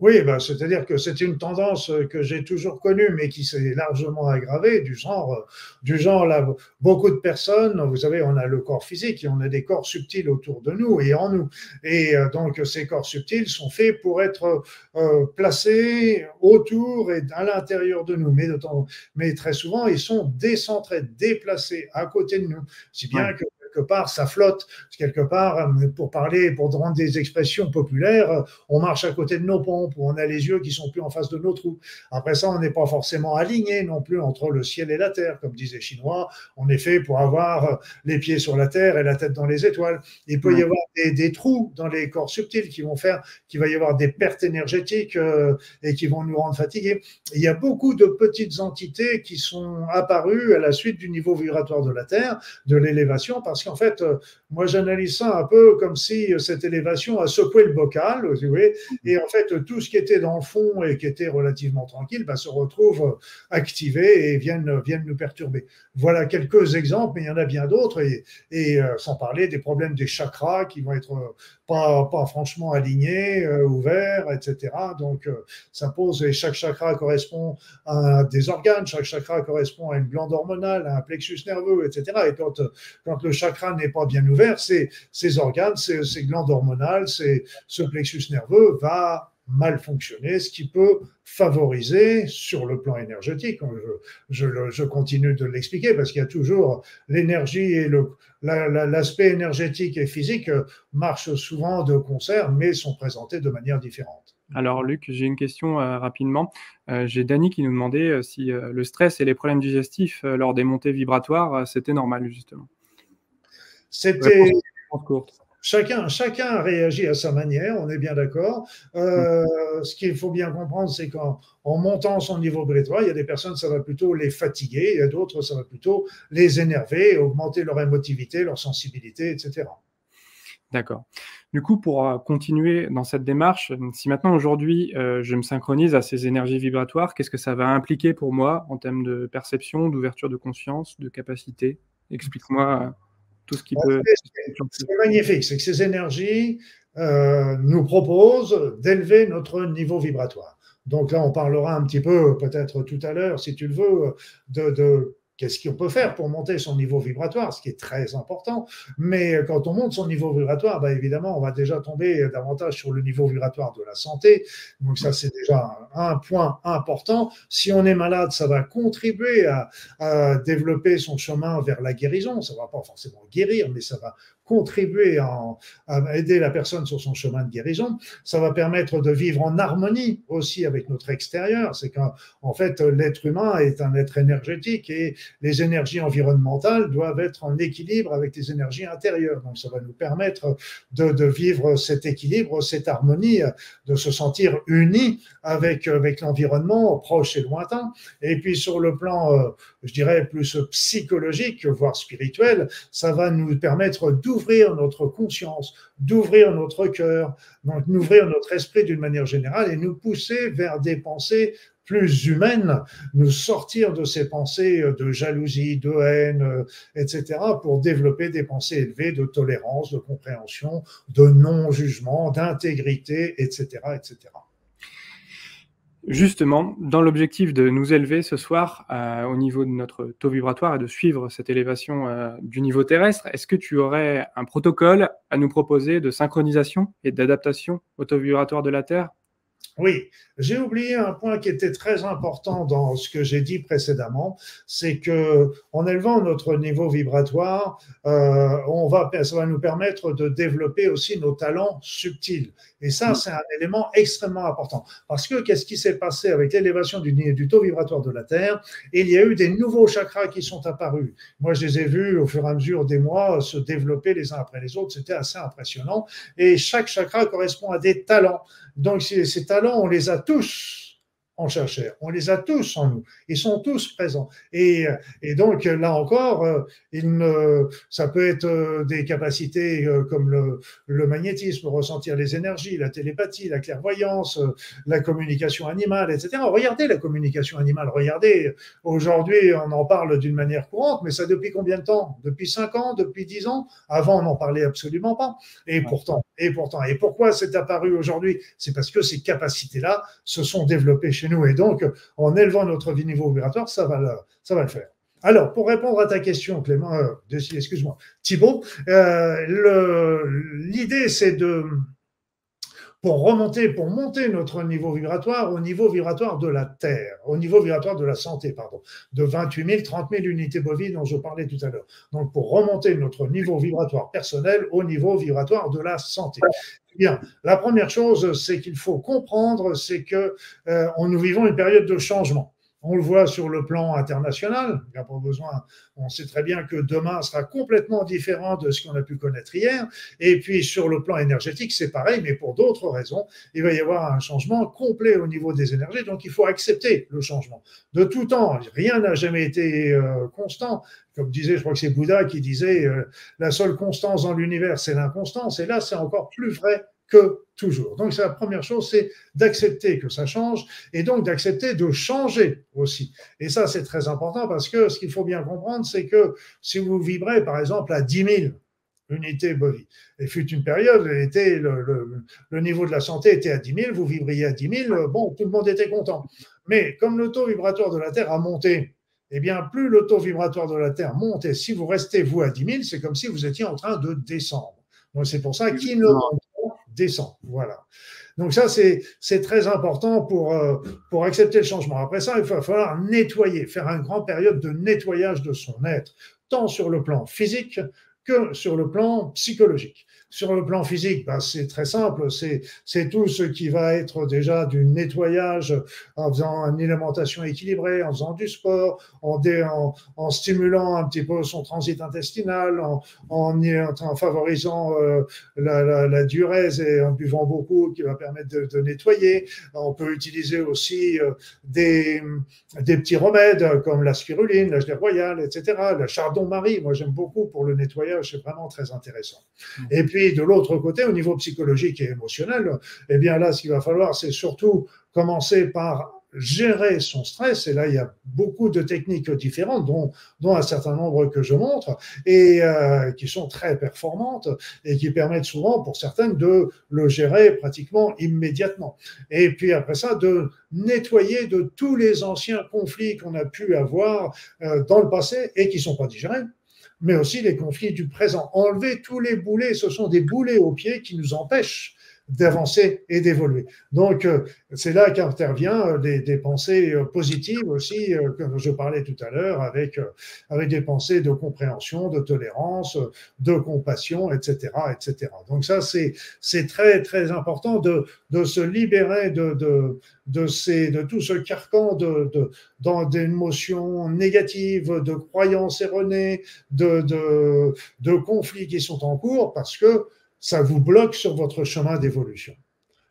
Oui, ben, c'est-à-dire que c'est une tendance que j'ai toujours connue, mais qui s'est largement aggravée, du genre, du genre là, beaucoup de personnes, vous savez, on a le corps physique et on a des corps subtils autour de nous et en nous. Et euh, donc, ces corps subtils sont faits pour être euh, placés autour et à l'intérieur de nous. Mais, mais très souvent, ils sont décentrés, déplacés à côté de nous. Si bien que quelque part, ça flotte. Quelque part, euh, pour parler, pour rendre des expressions populaires, euh, on marche à côté de nos pompes ou on a les yeux qui sont plus en face de nos trous. Après ça, on n'est pas forcément aligné non plus entre le ciel et la terre, comme disait Chinois. On est fait pour avoir euh, les pieds sur la terre et la tête dans les étoiles. Il peut y avoir des, trous dans les corps subtils qui vont faire qu'il va y avoir des pertes énergétiques et qui vont nous rendre fatigués. Il y a beaucoup de petites entités qui sont apparues à la suite du niveau vibratoire de la Terre, de l'élévation, parce qu'en fait, euh, moi j'analyse ça un peu comme si euh, cette élévation a secoué le bocal, et en fait tout ce qui était dans le fond et qui était relativement tranquille bah, se retrouve euh, activé et viennent, nous perturber. Voilà quelques exemples, mais il y en a bien d'autres, et, et sans parler des problèmes des chakras qui vont être pas, franchement alignés, ouverts, etc. Donc ça pose, et chaque chakra correspond à des organes, chaque chakra correspond à une glande hormonale, à un plexus nerveux, etc. Et quand, quand le chakra n'est pas bien ouvert, ces organes, ces, glandes hormonales, ce plexus nerveux va mal fonctionner, ce qui peut favoriser sur le plan énergétique. Je, continue de l'expliquer parce qu'il y a toujours l'énergie et l'aspect énergétique et physique marchent souvent de concert, mais sont présentés de manière différente. Alors Luc, j'ai une question euh, rapidement. Euh, j'ai Dany qui nous demandait euh, si le stress et les problèmes digestifs lors des montées vibratoires, c'était normal justement. C'était chacun, chacun réagit à sa manière, on est bien d'accord. Mm. Ce qu'il faut bien comprendre, c'est qu'en montant son niveau vibratoire, il y a des personnes, ça va plutôt les fatiguer, il y a d'autres, ça va plutôt les énerver, augmenter leur émotivité, leur sensibilité, etc. D'accord. Du coup, pour euh, continuer dans cette démarche, si maintenant aujourd'hui euh, je me synchronise à ces énergies vibratoires, qu'est-ce que ça va impliquer pour moi en termes de perception, d'ouverture de conscience, de capacité? Explique-moi euh, tout ce qui peut. C'est magnifique, c'est que ces énergies nous proposent d'élever notre niveau vibratoire. Donc là, on parlera un petit peu, peut-être tout à l'heure, si tu le veux, de Qu'est-ce qu'on peut faire pour monter son niveau vibratoire, ce qui est très important. Mais quand on monte son niveau vibratoire, bah évidemment, on va déjà tomber davantage sur le niveau vibratoire de la santé. Donc ça, c'est déjà un point important. Si on est malade, ça va contribuer à, à développer son chemin vers la guérison. Ça va pas forcément guérir, mais ça va contribuer à, aider la personne sur son chemin de guérison. Ça va permettre de vivre en harmonie aussi avec notre extérieur. C'est qu'en fait, l'être humain est un être énergétique et les énergies environnementales doivent être en équilibre avec les énergies intérieures. Donc, ça va nous permettre de, vivre cet équilibre, cette harmonie, de se sentir unis avec, avec l'environnement proche et lointain. Et puis, sur le plan, euh, je dirais, plus psychologique, voire spirituel, ça va nous permettre d'ouvrir d'ouvrir notre conscience, d'ouvrir notre cœur, d'ouvrir notre esprit d'une manière générale et nous pousser vers des pensées plus humaines, nous sortir de ces pensées de jalousie, de haine, etc., pour développer des pensées élevées de tolérance, de compréhension, de non-jugement, d'intégrité, etc., etc. Justement, dans l'objectif de nous élever ce soir euh, au niveau de notre taux vibratoire et de suivre cette élévation euh, du niveau terrestre, est-ce que tu aurais un protocole à nous proposer de synchronisation et d'adaptation au taux vibratoire de la Terre? Oui, j'ai oublié un point qui était très important dans ce que j'ai dit précédemment, c'est que en élevant notre niveau vibratoire, euh, on va, ça va nous permettre de développer aussi nos talents subtils. Et ça, c'est un élément extrêmement important. Parce que qu'est-ce qui s'est passé avec l'élévation du, du, taux vibratoire de la Terre? Il y a eu des nouveaux chakras qui sont apparus. Moi, je les ai vus au fur et à mesure des mois se développer les uns après les autres. C'était assez impressionnant. Et chaque chakra correspond à des talents. Donc, ces, talents, on les a tous en chercheur. On les a tous en nous. Ils sont tous présents. Et, et donc, là encore, euh, il ne, ça peut être euh, des capacités euh, comme le, le, magnétisme, ressentir les énergies, la télépathie, la clairvoyance, la communication animale, etc. Regardez la communication animale. Regardez, aujourd'hui, on en parle d'une manière courante, mais ça depuis combien de temps? Depuis 5 ans? Depuis 10 ans? Avant, on n'en parlait absolument pas. Et pourtant, et pourtant. Et pourquoi c'est apparu aujourd'hui? C'est parce que ces capacités-là se sont développées chez nous. Et donc, en élevant notre niveau vibratoire, ça va le, ça va le faire. Alors, pour répondre à ta question, Clément, euh, excuse-moi, Thibault, euh, l'idée c'est de, pour remonter, pour monter notre niveau vibratoire au niveau vibratoire de la Terre, au niveau vibratoire de la santé, pardon, de 28 000, 30 000 unités bovines dont je parlais tout à l'heure. Donc, pour remonter notre niveau vibratoire personnel au niveau vibratoire de la santé. Bien, la première chose, c'est qu'il faut comprendre, c'est que euh, nous vivons une période de changement. On le voit sur le plan international. Il n'y a pas besoin. On sait très bien que demain sera complètement différent de ce qu'on a pu connaître hier. Et puis sur le plan énergétique, c'est pareil, mais pour d'autres raisons, il va y avoir un changement complet au niveau des énergies. Donc il faut accepter le changement. De tout temps, rien n'a jamais été euh, constant. Comme disait, je crois que c'est Bouddha qui disait, euh, la seule constance dans l'univers, c'est l'inconstance. Et là, c'est encore plus vrai que toujours. Donc, c'est la première chose, c'est d'accepter que ça change et donc d'accepter de changer aussi. Et ça, c'est très important parce que ce qu'il faut bien comprendre, c'est que si vous vibrez, par exemple, à 10 000 unités bovines, et fut une période, était le, niveau de la santé était à 10 000, vous vibriez à 10 000, bon, tout le monde était content. Mais comme le taux vibratoire de la Terre a monté, eh bien, plus le taux vibratoire de la Terre monte, et si vous restez, vous, à 10 000, c'est comme si vous étiez en train de descendre. C'est pour ça qu'il ne descend. Voilà. Donc ça, c'est très important pour, euh, pour accepter le changement. Après ça, il va falloir nettoyer, faire une grande période de nettoyage de son être, tant sur le plan physique que sur le plan psychologique. Sur le plan physique, ben, c'est très simple, c'est tout ce qui va être déjà du nettoyage en faisant une alimentation équilibrée, en faisant du sport, en, en, stimulant un petit peu son transit intestinal, en, en, favorisant euh, la, la, la, diurèse et en buvant beaucoup qui va permettre de, de nettoyer. On peut utiliser aussi euh, des, des petits remèdes comme la spiruline, la gelée royale, etc. La chardon-marie, moi j'aime beaucoup pour le nettoyage, c'est vraiment très intéressant. Mmh. Et puis de l'autre côté, au niveau psychologique et émotionnel, eh bien là, ce qu'il va falloir, c'est surtout commencer par gérer son stress. Et là, il y a beaucoup de techniques différentes, dont, dont un certain nombre que je montre, et euh, qui sont très performantes et qui permettent souvent, pour certaines, de le gérer pratiquement immédiatement. Et puis après ça, de nettoyer de tous les anciens conflits qu'on a pu avoir euh, dans le passé et qui ne sont pas digérés mais aussi les conflits du présent. Enlever tous les boulets, ce sont des boulets aux pieds qui nous empêchent d'avancer et d'évoluer. Donc, euh, c'est là qu'intervient euh, des, des, pensées euh, positives aussi, comme je parlais tout à l'heure, avec, avec des pensées de compréhension, de tolérance, de compassion, etc. etc. Donc ça, c'est, très, très important de, de se libérer de, de, de, ces, de tout ce carcan de, de, dans d'émotions négatives, de croyances erronées, de, de, de conflits qui sont en cours, parce que ça vous bloque sur votre chemin d'évolution.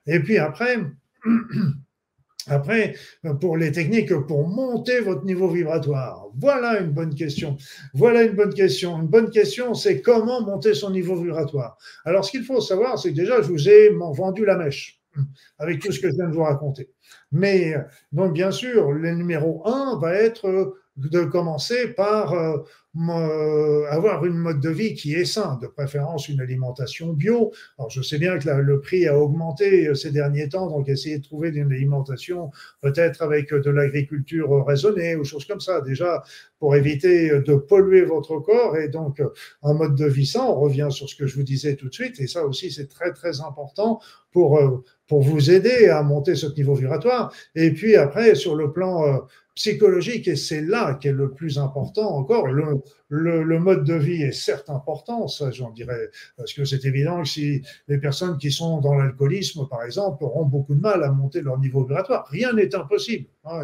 Et puis après, après, pour les techniques pour monter votre niveau vibratoire, voilà une bonne question. Voilà une bonne question. Une bonne question, c'est comment monter son niveau vibratoire. Alors, ce qu'il faut savoir, c'est que déjà, je vous ai vendu la mèche avec tout ce que je viens de vous raconter. Mais donc, bien sûr, le numéro un va être de commencer par euh, avoir une mode de vie qui est sain, de préférence une alimentation bio. Alors je sais bien que le prix a augmenté euh, ces derniers temps, donc essayez de trouver une alimentation peut-être avec de l'agriculture raisonnée ou choses comme ça, déjà pour éviter de polluer votre corps et donc un mode de vie sain. On revient sur ce que je vous disais tout de suite et ça aussi c'est très très important pour euh, pour vous aider à monter ce niveau vibratoire. Et puis après sur le plan psychologique, et c'est là qu'est le plus important encore. Le, le, mode de vie est certes important, ça j'en dirais, parce que c'est évident que si les personnes qui sont dans l'alcoolisme, par exemple, auront beaucoup de mal à monter leur niveau vibratoire, rien n'est impossible, hein,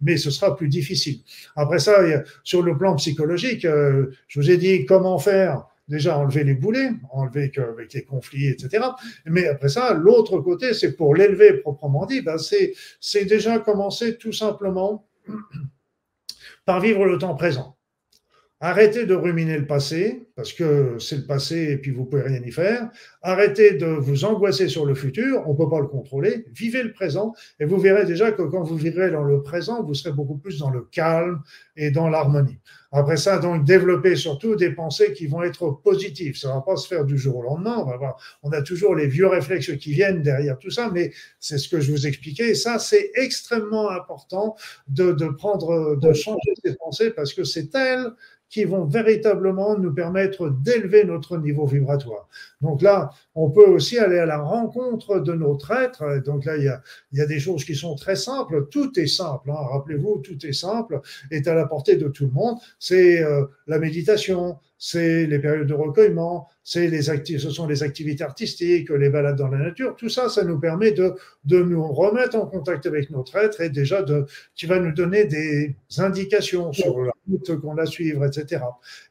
mais ce sera plus difficile. Après ça, sur le plan psychologique, euh, je vous ai dit comment faire déjà enlever les boulets, enlever avec les conflits, etc. Mais après ça, l'autre côté, c'est pour l'élever proprement dit, ben c'est déjà commencer tout simplement par vivre le temps présent. Arrêtez de ruminer le passé, parce que c'est le passé et puis vous pouvez rien y faire. Arrêtez de vous angoisser sur le futur, on ne peut pas le contrôler. Vivez le présent et vous verrez déjà que quand vous vivrez dans le présent, vous serez beaucoup plus dans le calme et dans l'harmonie. Après ça, donc, développer surtout des pensées qui vont être positives. Ça ne va pas se faire du jour au lendemain. On, va voir. on a toujours les vieux réflexes qui viennent derrière tout ça, mais c'est ce que je vous expliquais. Et ça, c'est extrêmement important de, de prendre, de changer ses pensées parce que c'est elles qui vont véritablement nous permettre d'élever notre niveau vibratoire. Donc là, on peut aussi aller à la rencontre de notre être. Donc là, il y a, il y a des choses qui sont très simples. Tout est simple. Hein. Rappelez-vous, tout est simple, est à la portée de tout le monde. C'est euh, la méditation, c'est les périodes de recueillement, c'est les ce sont les activités artistiques, les balades dans la nature. Tout ça, ça nous permet de, de nous remettre en contact avec notre être et déjà de, qui va nous donner des indications sur la route qu'on a suivre, etc.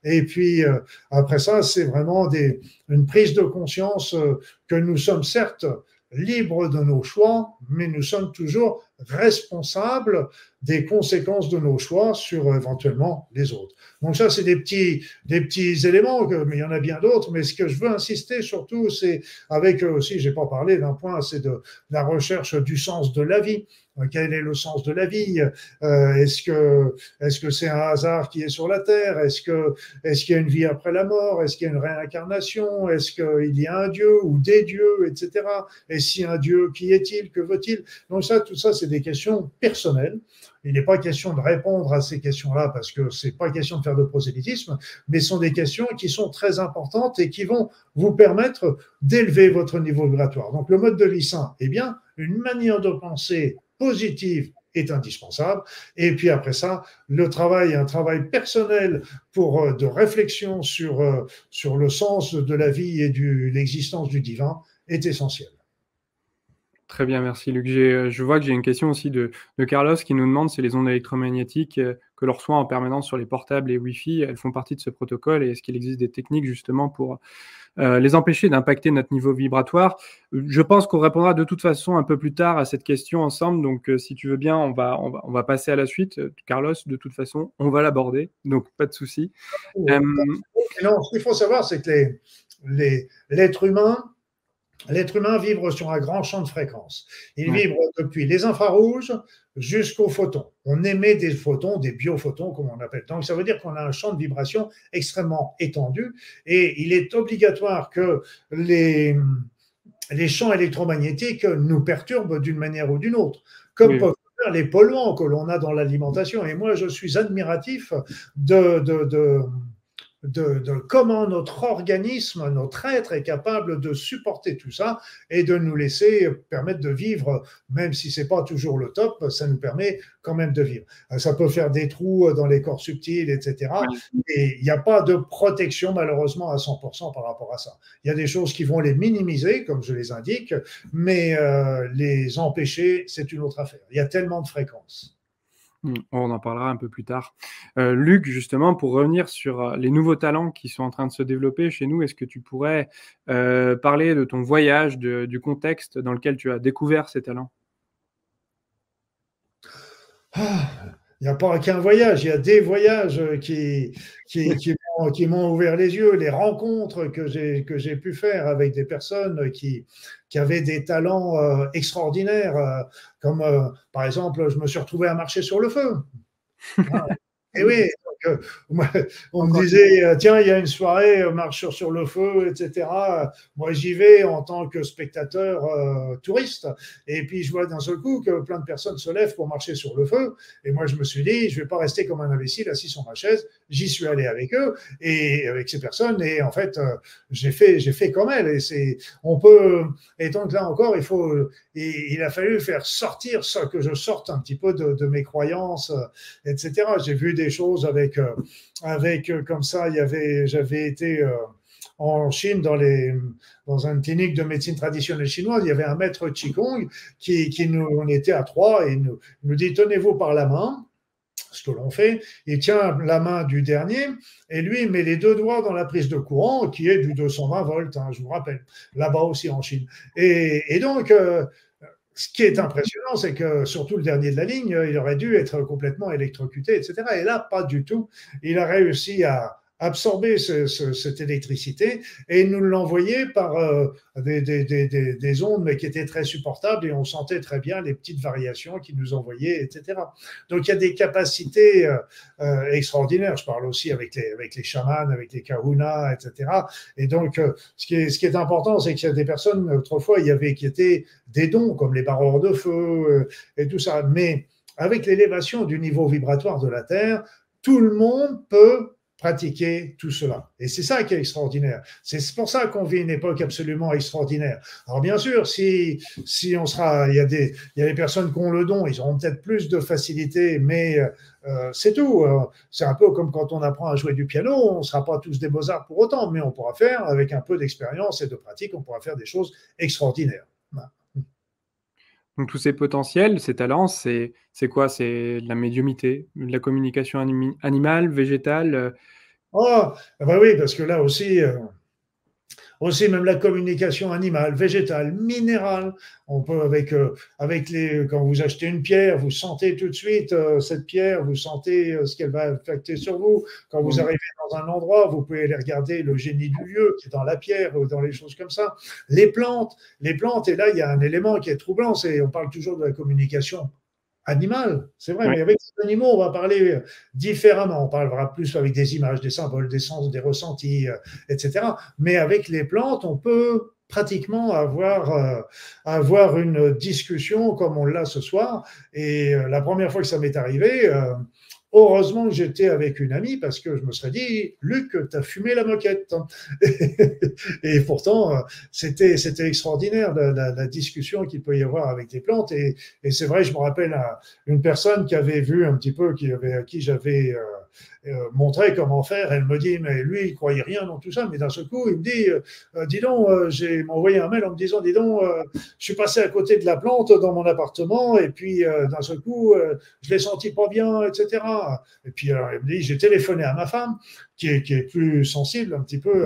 Et puis, euh, après ça, c'est vraiment des, une prise de conscience euh, que nous sommes certes libres de nos choix, mais nous sommes toujours responsables des conséquences de nos choix sur éventuellement les autres. Donc ça, c'est des petits, des petits éléments, mais il y en a bien d'autres. Mais ce que je veux insister surtout, c'est avec aussi, j'ai pas parlé d'un point, c'est de la recherche du sens de la vie. Euh, quel est le sens de la vie? Euh, Est-ce que est-ce que c'est un hasard qui est sur la terre? Est-ce que est-ce qu'il y a une vie après la mort? Est-ce qu'il y a une réincarnation? Est-ce qu'il y a un Dieu ou des dieux, etc. Et si un Dieu, qui est-il? Que veut-il? Donc ça, tout ça, c'est des questions personnelles il n'est pas question de répondre à ces questions-là parce que c'est pas question de faire de prosélytisme, mais ce sont des questions qui sont très importantes et qui vont vous permettre d'élever votre niveau vibratoire. Donc le mode de sain, eh bien, une manière de penser positive est indispensable. Et puis après ça, le travail, un travail personnel pour euh, de réflexion sur, euh, sur le sens de la vie et de l'existence du divin est essentiel. Très bien, merci Luc. Euh, je vois que j'ai une question aussi de, Carlos qui nous demande si les ondes électromagnétiques que l'on reçoit en permanence sur les portables et Wi-Fi, elles font partie de ce protocole et est-ce qu'il existe des techniques justement pour euh, les empêcher d'impacter notre niveau vibratoire? Je pense qu'on répondra de toute façon un peu plus tard à cette question ensemble. Donc, euh, si tu veux bien, on va, on va, passer à la suite. Euh, Carlos, de toute façon, on va l'aborder. Donc, pas de souci. Non, ce qu'il faut savoir, c'est que l'être humain L'être humain vibre sur un grand champ de fréquences. Il vibre depuis les infrarouges jusqu'aux photons. On émet des photons, des biophotons, comme on appelle. Donc, ça veut dire qu'on a un champ de vibration extrêmement étendu et il est obligatoire que les, les champs électromagnétiques nous perturbent d'une manière ou d'une autre, comme peuvent faire les polluants que l'on a dans l'alimentation. Et moi, je suis admiratif de, de, de de, comment notre organisme, notre être est capable de supporter tout ça et de nous laisser permettre de vivre, même si c'est pas toujours le top, ça nous permet quand même de vivre. Euh, ça peut faire des trous dans les corps subtils, etc. Et il n'y a pas de protection malheureusement à 100% par rapport à ça. Il y a des choses qui vont les minimiser, comme je les indique, mais euh, les empêcher, c'est une autre affaire. Il y a tellement de fréquences. Mmh, on en parlera un peu plus tard. Euh, Luc, justement, pour revenir sur euh, les nouveaux talents qui sont en train de se développer chez nous, est-ce que tu pourrais euh, parler de ton voyage, du contexte dans lequel tu as découvert ces talents? Ah, Il n'y a pas qu'un voyage, il y a des voyages qui m'ont ouvert les yeux, les rencontres que j'ai que j'ai pu faire avec des personnes qui qui avaient des talents euh, extraordinaires, euh, comme euh, par exemple, je me suis retrouvé à marcher sur le feu. Et oui, on me disait, euh, tiens, il y a une soirée, euh, marche sur, le feu, etc. Moi, j'y vais en tant que spectateur euh, touriste. Et puis, je vois d'un seul coup que plein de personnes se lèvent pour marcher sur le feu. Et moi, je me suis dit, je vais pas rester comme un imbécile assis sur ma chaise. J'y suis allé avec eux et avec ces personnes. Et en fait, j'ai fait, j'ai fait comme elles. Et c'est, on peut, et donc là encore, il faut, il a fallu faire sortir ça, que je sorte un petit peu de, de mes croyances, etc. J'ai vu des choses avec avec, euh, comme ça, il y avait, j'avais été euh, en Chine dans, les, dans une clinique de médecine traditionnelle chinoise, il y avait un maître Qigong qui, qui nous, on était à trois et nous, nous dit tenez-vous par la main, ce que l'on fait, il tient la main du dernier et lui met les deux doigts dans la prise de courant qui est du 220 volts, hein, je vous rappelle, là-bas aussi en Chine. Et, et donc, euh, ce qui est impressionnant, c'est que surtout le dernier de la ligne, il aurait dû être complètement électrocuté, etc. Et là, pas du tout. Il a réussi à, absorber cette électricité et nous l'envoyer par euh, des, des, des, des, ondes, mais qui étaient très supportables et on sentait très bien les petites variations qu'il nous envoyait, etc. Donc il y a des capacités euh, euh, extraordinaires. Je parle aussi avec les, avec chamans, avec les kahunas, etc. Et donc ce, qui est, ce qui est important, c'est qu'il y a des personnes, autrefois, il y avait qui étaient des dons, comme les barreurs de feu et tout ça. Mais avec l'élévation du niveau vibratoire de la Terre, tout le monde peut pratiquer tout cela. Et c'est ça qui est extraordinaire. C'est pour ça qu'on vit une époque absolument extraordinaire. Alors bien sûr, si, si on sera, il y, a des, il y a des personnes qui ont le don, ils auront peut-être plus de facilité, mais euh, c'est tout. Euh, c'est un peu comme quand on apprend à jouer du piano, on ne sera pas tous des beaux-arts pour autant, mais on pourra faire, avec un peu d'expérience et de pratique, on pourra faire des choses extraordinaires. Donc tous ces potentiels, ces talents, c'est quoi? C'est la médiumité, la communication animale, végétale Oh, bah oui, parce que là aussi, euh, aussi même la communication animale, végétale, minérale. On peut avec euh, avec les quand vous achetez une pierre, vous sentez tout de suite euh, cette pierre, vous sentez ce qu'elle va affecter sur vous. Quand vous arrivez dans un endroit, vous pouvez aller regarder le génie du lieu qui est dans la pierre ou dans les choses comme ça. Les plantes, les plantes. Et là, il y a un élément qui est troublant, c'est on parle toujours de la communication animal, c'est vrai, mais avec les animaux, on va parler différemment. On parlera plus avec des images, des symboles, des sens, des ressentis, euh, etc. Mais avec les plantes, on peut pratiquement avoir, avoir une discussion comme on l'a ce soir. Et la première fois que ça m'est arrivé, Heureusement que j'étais avec une amie parce que je me serais dit, Luc, t'as fumé la moquette. et pourtant, c'était, c'était extraordinaire la, discussion qu'il peut y avoir avec des plantes. Et, c'est vrai, je me rappelle une personne qui avait vu un petit peu, qui avait, à qui j'avais euh, montrer comment faire. Elle me dit, mais lui, il croyait rien dans tout ça. Mais d'un seul coup, il me dit, euh, dis donc, euh, j'ai envoyé un mail en me disant, dis donc, je suis passé à côté de la plante dans mon appartement et puis d'un seul coup, je l'ai senti pas bien, etc. Et puis alors, il me dit, j'ai téléphoné à ma femme qui est, qui est plus sensible un petit peu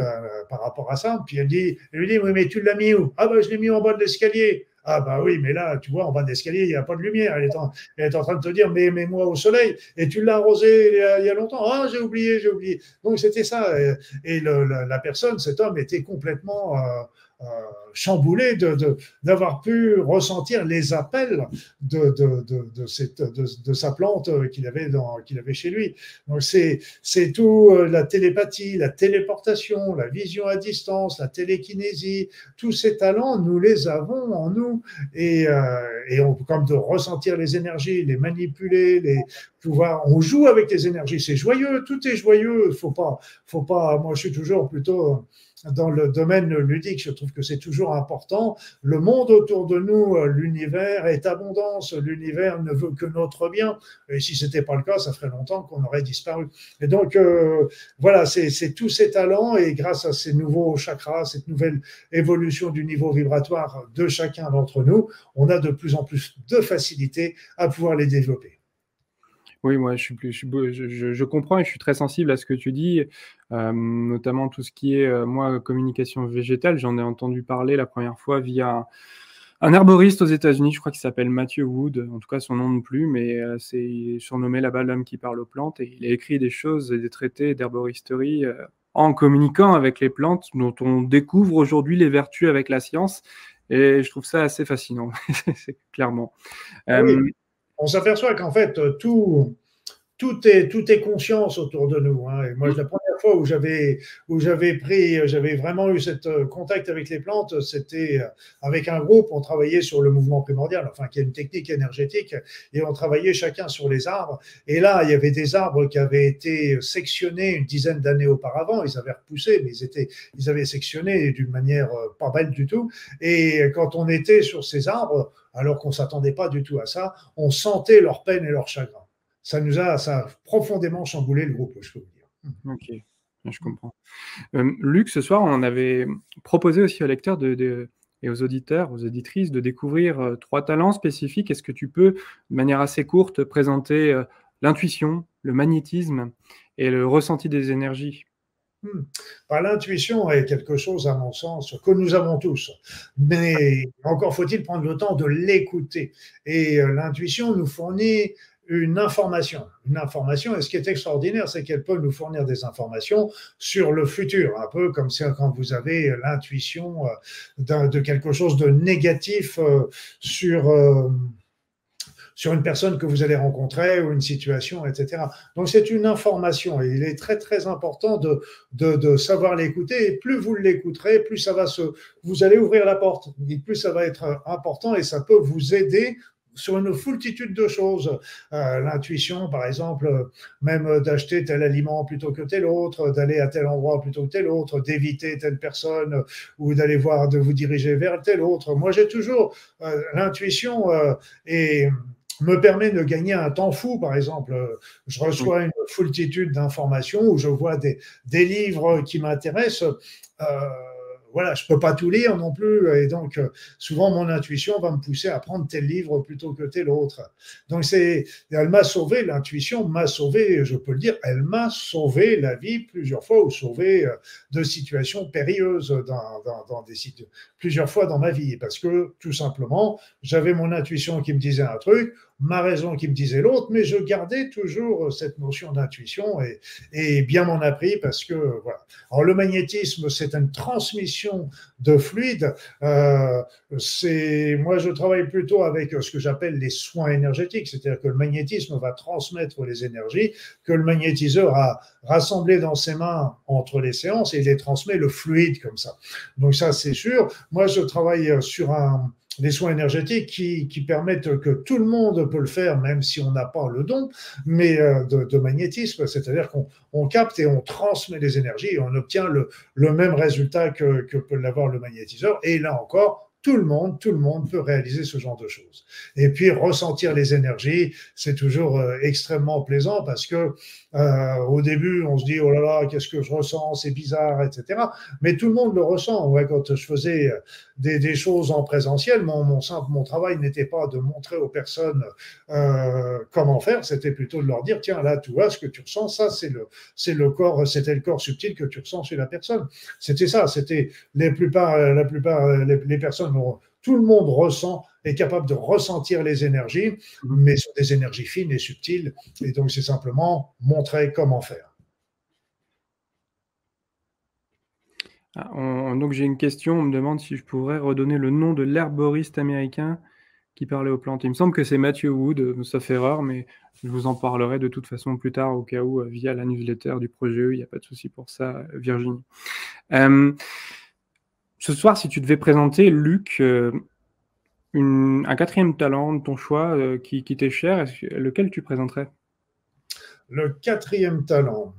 par rapport à ça. Puis elle dit, elle lui dit, mais tu l'as mis où? Ah ben, je l'ai mis en bas de l'escalier. Ah bah oui, mais là, tu vois, en bas d'escalier, il n'y a pas de lumière. Elle est, en, train de te dire, mais mets-moi au soleil. Et tu l'as arrosé il y, a, longtemps. Ah, j'ai oublié, j'ai oublié. Donc c'était ça. Et, la, personne, cet homme, était complètement... Euh, chamboulé d'avoir de, pu ressentir les appels de, de, cette, de, sa plante qu'il avait, avait chez lui. Donc c'est tout euh, la télépathie, la téléportation, la vision à distance, la télékinésie, tous ces talents, nous les avons en nous. Et, euh, et on, comme de ressentir les énergies, les manipuler, les pouvoir, on joue avec les énergies, c'est joyeux, tout est joyeux, faut pas, faut pas, moi je suis toujours plutôt dans le domaine ludique, je trouve que c'est toujours important. Le monde autour de nous, euh, l'univers est abondance, l'univers ne veut que notre bien. Et si ce n'était pas le cas, ça ferait longtemps qu'on aurait disparu. Et donc, euh, voilà, c'est tous ces talents et grâce à ces nouveaux chakras, cette nouvelle évolution du niveau vibratoire de chacun d'entre nous, on a de plus en plus de facilité à pouvoir les développer. Oui, moi, je, suis plus, je, comprends et je suis très sensible à ce que tu dis, euh, notamment tout ce qui est, euh, moi, communication végétale. J'en ai entendu parler la première fois via un, herboriste aux États-Unis, je crois qu'il s'appelle Matthew Wood, en tout cas son nom non plus, mais euh, c'est surnommé là-bas l'homme qui parle aux plantes et il a écrit des choses et des traités d'herboristerie en communiquant avec les plantes dont on découvre aujourd'hui les vertus avec la science et je trouve ça assez fascinant, clairement. Ah on s'aperçoit qu'en fait, tout, tout est, tout est conscience autour de nous. Hein. Et moi, la première fois où j'avais, où j'avais pris, j'avais vraiment eu cette euh, contact avec les plantes, c'était euh, avec un groupe. On travaillait sur le mouvement primordial, enfin, qui est une technique énergétique, et on travaillait chacun sur les arbres. Et là, il y avait des arbres qui avaient été sectionnés une dizaine d'années auparavant. Ils avaient repoussé, mais ils étaient, ils avaient sectionné d'une manière euh, pas belle du tout. Et quand on était sur ces arbres, alors qu'on s'attendait pas du tout à ça, on sentait leur peine et leur chagrin ça a, ça profondément chamboulé le groupe, je peux vous dire. Ok, je comprends. Euh, Luc, ce soir, on avait proposé aussi aux lecteurs et aux auditeurs, aux auditrices, de découvrir euh, trois talents spécifiques. Est-ce que tu peux, de manière assez courte, présenter euh, l'intuition, le magnétisme et le ressenti des énergies? Hmm. bah, L'intuition est quelque chose, à mon sens, que nous avons tous. Mais encore faut-il prendre le temps de l'écouter. Et l'intuition nous fournit une information. Une information, et ce qui est extraordinaire, c'est qu'elle peut nous fournir des informations sur le futur, un peu comme quand vous avez l'intuition euh, de quelque chose de négatif euh, sur euh, sur une personne que vous allez rencontrer ou une situation, etc. Donc c'est une information et il est très très important de, de, savoir l'écouter et plus vous l'écouterez, plus ça va se, vous allez ouvrir la porte, et plus ça va être important et ça peut vous aider sur une foultitude de choses. Euh, l'intuition, par exemple, même d'acheter tel aliment plutôt que tel autre, d'aller à tel endroit plutôt que tel autre, d'éviter telle personne ou d'aller voir, de vous diriger vers tel autre. Moi, j'ai toujours euh, l'intuition euh, et me permet de gagner un temps fou, par exemple. Je reçois une foultitude d'informations ou je vois des, des livres qui m'intéressent. Euh, voilà, je peux pas tout lire non plus, et donc euh, souvent mon intuition va me pousser à prendre tel livre plutôt que tel autre. Donc c'est, elle m'a sauvé, l'intuition m'a sauvé, je peux le dire, elle m'a sauvé la vie plusieurs fois ou sauvé euh, de situations périlleuses dans, des plusieurs fois dans ma vie, parce que tout simplement j'avais mon intuition qui me disait un truc, ma raison qui me disait l'autre, mais je gardais toujours cette notion d'intuition et, et, bien m'en a pris parce que voilà. Alors le magnétisme, c'est une transmission de fluide. Euh, c'est moi, je travaille plutôt avec ce que j'appelle les soins énergétiques, c'est-à-dire que le magnétisme va transmettre les énergies que le magnétiseur a rassemblées dans ses mains entre les séances et il les transmet le fluide comme ça. Donc ça, c'est sûr. Moi, je travaille sur un des soins énergétiques qui, qui, permettent que tout le monde peut le faire, même si on n'a pas le don, mais euh, de, magnétisme, c'est-à-dire qu'on capte et on transmet les énergies et on obtient le, le même résultat que, que peut l'avoir le magnétiseur. Et là encore, tout le monde, tout le monde peut réaliser ce genre de choses. Et puis ressentir les énergies, c'est toujours euh, extrêmement plaisant parce que euh, au début, on se dit oh là là, qu'est-ce que je ressens, c'est bizarre, etc. Mais tout le monde le ressent. Quand je faisais euh, des, des choses en présentiel, mon, mon, mon travail n'était pas de montrer aux personnes comment faire, c'était plutôt de leur dire tiens là, tu vois ce que tu ressens, ça c'est le corps, c'était le corps subtil que tu ressens chez la personne. C'était ça, c'était les plupart la plupart les personnes tout le monde ressent, est capable de ressentir les énergies, mhm. mais sont des énergies fines et subtiles. Et donc, c'est simplement montrer comment faire. Ah, donc, j'ai une question. On me demande si je pourrais redonner le nom de l'herboriste américain qui parlait aux plantes. Il me semble que c'est Matthew Wood, sauf erreur, mais je vous en parlerai de toute façon plus tard, au cas où, euh, via la newsletter du projet Il n'y a pas de souci pour ça, Virginie. Euh, ce soir, si tu devais présenter, Luc, euh, un quatrième talent de ton choix euh, qui, t'est cher, lequel tu présenterais? Le quatrième talent.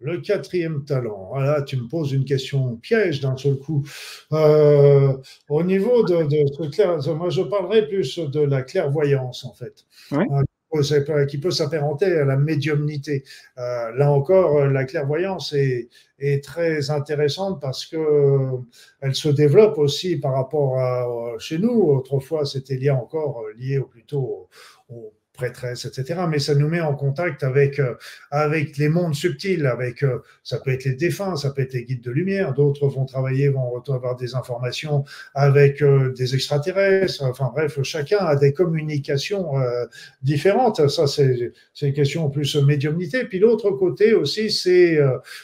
Le quatrième talent. Voilà, tu me poses une question piège d'un seul coup. Euh, au niveau de, ce moi je parlerai plus de la clairvoyance en fait. Qui peut s'apparenter à la médiumnité. là encore, la clairvoyance est, très intéressante parce que euh, elle se développe aussi par rapport à chez nous. Autrefois, c'était lié encore euh, lié plutôt au, prêtresse, etc. Mais ça nous met en contact avec, euh, avec les mondes subtils, avec, euh, ça peut être les défunts, ça peut être les guides de lumière, d'autres vont travailler, vont avoir des informations avec euh, des extraterrestres, enfin bref, chacun a des communications différentes. Ça, c'est une question plus médiumnité. Puis l'autre côté aussi, c'est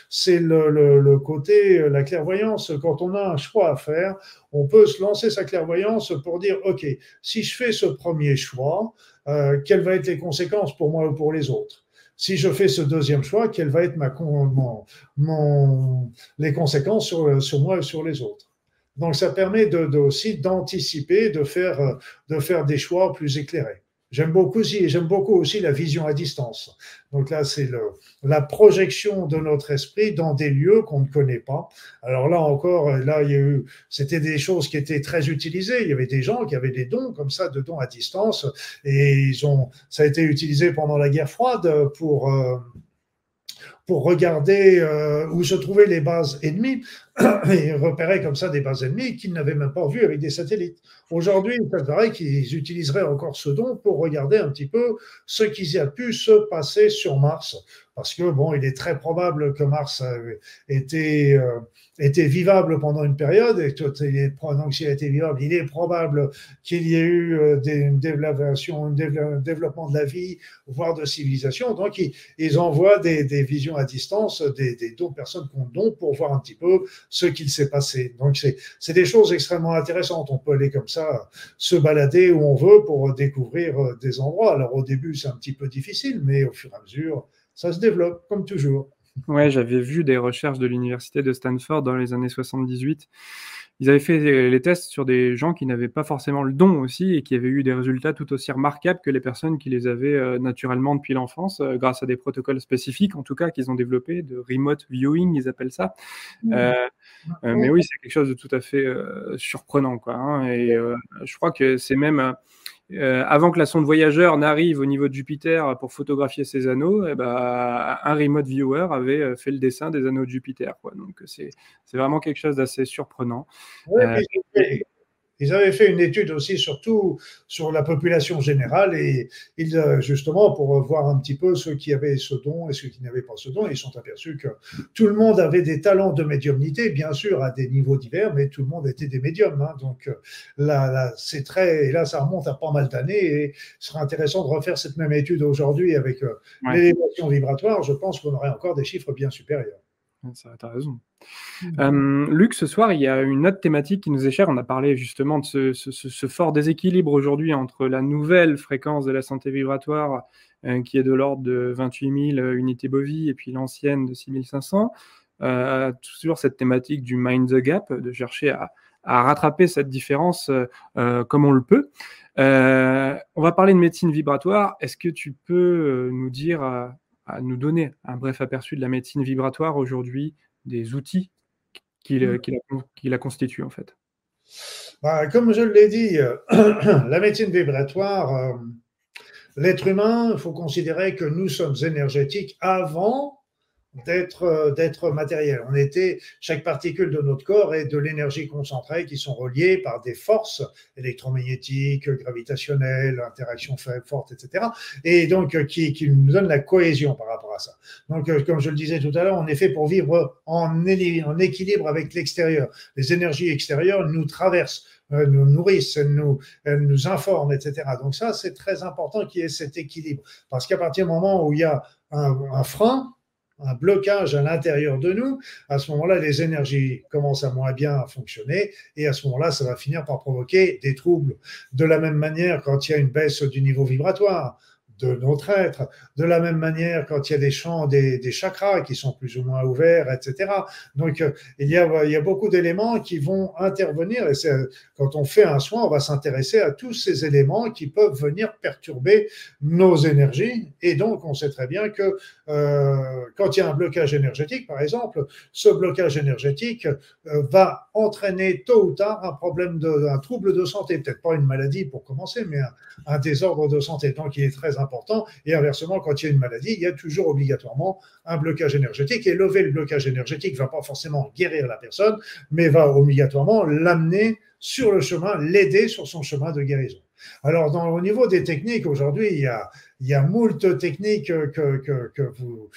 c'est le, le, le côté, la clairvoyance. Quand on a un choix à faire, on peut se lancer sa clairvoyance pour dire, OK, si je fais ce premier choix, euh, quelles vont être les conséquences pour moi ou pour les autres? Si je fais ce deuxième choix, quelles vont être ma, mon, les conséquences sur, sur, moi et sur les autres? Donc, ça permet de, de aussi d'anticiper, de faire, de faire des choix plus éclairés. J'aime beaucoup aussi, beaucoup aussi la vision à distance. Donc là, c'est la projection de notre esprit dans des lieux qu'on ne connaît pas. Alors là encore, là, c'était des choses qui étaient très utilisées. Il y avait des gens qui avaient des dons comme ça, de dons à distance, et ça a été utilisé pendant la guerre froide pour euh, pour regarder euh, où se trouvaient les bases ennemies et repérer comme ça des bases ennemies qu'ils n'avaient même pas vues avec des satellites. Aujourd'hui, il paraît qu'ils utiliseraient encore ce don pour regarder un petit peu ce qui a pu se passer sur Mars. Parce que, bon, il est très probable que Mars était, euh, était vivable pendant une période, et donc s'il a été vivable, il est probable qu'il y ait eu euh, des, une développement, un développement de la vie, voire de civilisation. Donc, ils, envoient des, visions à distance, des, des personnes qui ont don pour voir un petit peu ce qu'il s'est passé. Donc, c'est des choses extrêmement intéressantes. On peut aller comme ça, se balader où on veut pour découvrir euh, des endroits. Alors, au début, c'est un petit peu difficile, mais au fur et à mesure, ça se développe, comme toujours. Ouais, j'avais vu des recherches de l'université de Stanford dans les années 78 ils avaient fait les tests sur des gens qui n'avaient pas forcément le don aussi et qui avaient eu des résultats tout aussi remarquables que les personnes qui les avaient euh, naturellement depuis l'enfance, euh, grâce à des protocoles spécifiques, en tout cas, qu'ils ont développés, de remote viewing, ils appellent ça. Euh, mais oui, c'est quelque chose de tout à fait surprenant. Quoi, hein, et je crois que c'est même euh, avant que la sonde voyageur n'arrive au niveau de Jupiter pour photographier ses anneaux, eh ben, un remote viewer avait euh, fait le dessin des anneaux de Jupiter. Quoi. Donc c'est vraiment quelque chose d'assez surprenant. Euh, Ils avaient fait une étude aussi surtout sur la population générale et ils, euh, justement pour voir un petit peu ceux qui avaient ce don et ceux qui n'avaient pas ce don, ils sont aperçus que tout le monde avait des talents de médiumnité, bien sûr à des niveaux divers, mais tout le monde était des médiums. Hein. donc euh, là, là c'est très, et là ça remonte à pas mal d'années et ce sera intéressant de refaire cette même étude aujourd'hui avec euh, l'élévation vibratoire. Je pense qu'on aurait encore des chiffres bien supérieurs. Ça, as raison. Mmh. Luc, ce soir, il y a une autre thématique qui nous est chère. On a parlé justement de ce, fort déséquilibre aujourd'hui entre la nouvelle fréquence de la santé vibratoire, euh, qui est de l'ordre de 28 000 unités bovies, et puis l'ancienne de 6 500. Euh, toujours cette thématique du mind the gap, de chercher à, rattraper cette différence euh, comme on le peut. on va parler de médecine vibratoire. Est-ce que tu peux nous dire à nous donner un bref aperçu de la médecine vibratoire aujourd'hui, des outils qui, la, mmh. constituent en fait bah, Comme je l'ai dit, euh, la médecine vibratoire, euh, l'être humain, il faut considérer que nous sommes énergétiques avant d'être euh, d'être matériel. On était chaque particule de notre corps est de l'énergie concentrée qui sont reliées par des forces électromagnétiques, gravitationnelles, interactions faibles, fortes, etc. Et donc euh, qui, qui nous donnent la cohésion par rapport à ça. Donc euh, comme je le disais tout à l'heure, on est fait pour vivre en, équilibre avec l'extérieur. Les énergies extérieures nous traversent nous nourrissent, elles nous, nous informent, etc. Donc ça, c'est très important qu'il y ait cet équilibre. Parce qu'à partir du moment où il y a un frein, un blocage à l'intérieur de nous, à ce moment-là, les énergies commencent à moins bien fonctionner et à ce moment-là, ça va finir par provoquer des troubles. De la même manière, quand il y a une baisse du niveau vibratoire, de notre être. De la même manière, quand il y a des champs, des, chakras qui sont plus ou moins ouverts, etc. Donc, euh, il y a, il y a beaucoup d'éléments qui vont intervenir. Et quand on fait un soin, on va s'intéresser à tous ces éléments qui peuvent venir perturber nos énergies. Et donc, on sait très bien que euh, quand il y a un blocage énergétique, par exemple, ce blocage énergétique euh, va entraîner tôt ou tard un problème, de, un trouble de santé. Peut-être pas une maladie pour commencer, mais un, un désordre de santé. Donc, il est très important Et inversement, quand il y a une maladie, il y a toujours obligatoirement un blocage énergétique. Et lever le blocage énergétique ne va pas forcément guérir la personne, mais va obligatoirement l'amener sur le chemin, l'aider sur son chemin de guérison. Alors, dans, au niveau des techniques, aujourd'hui, il y a, il y a moult techniques que, que, que vous.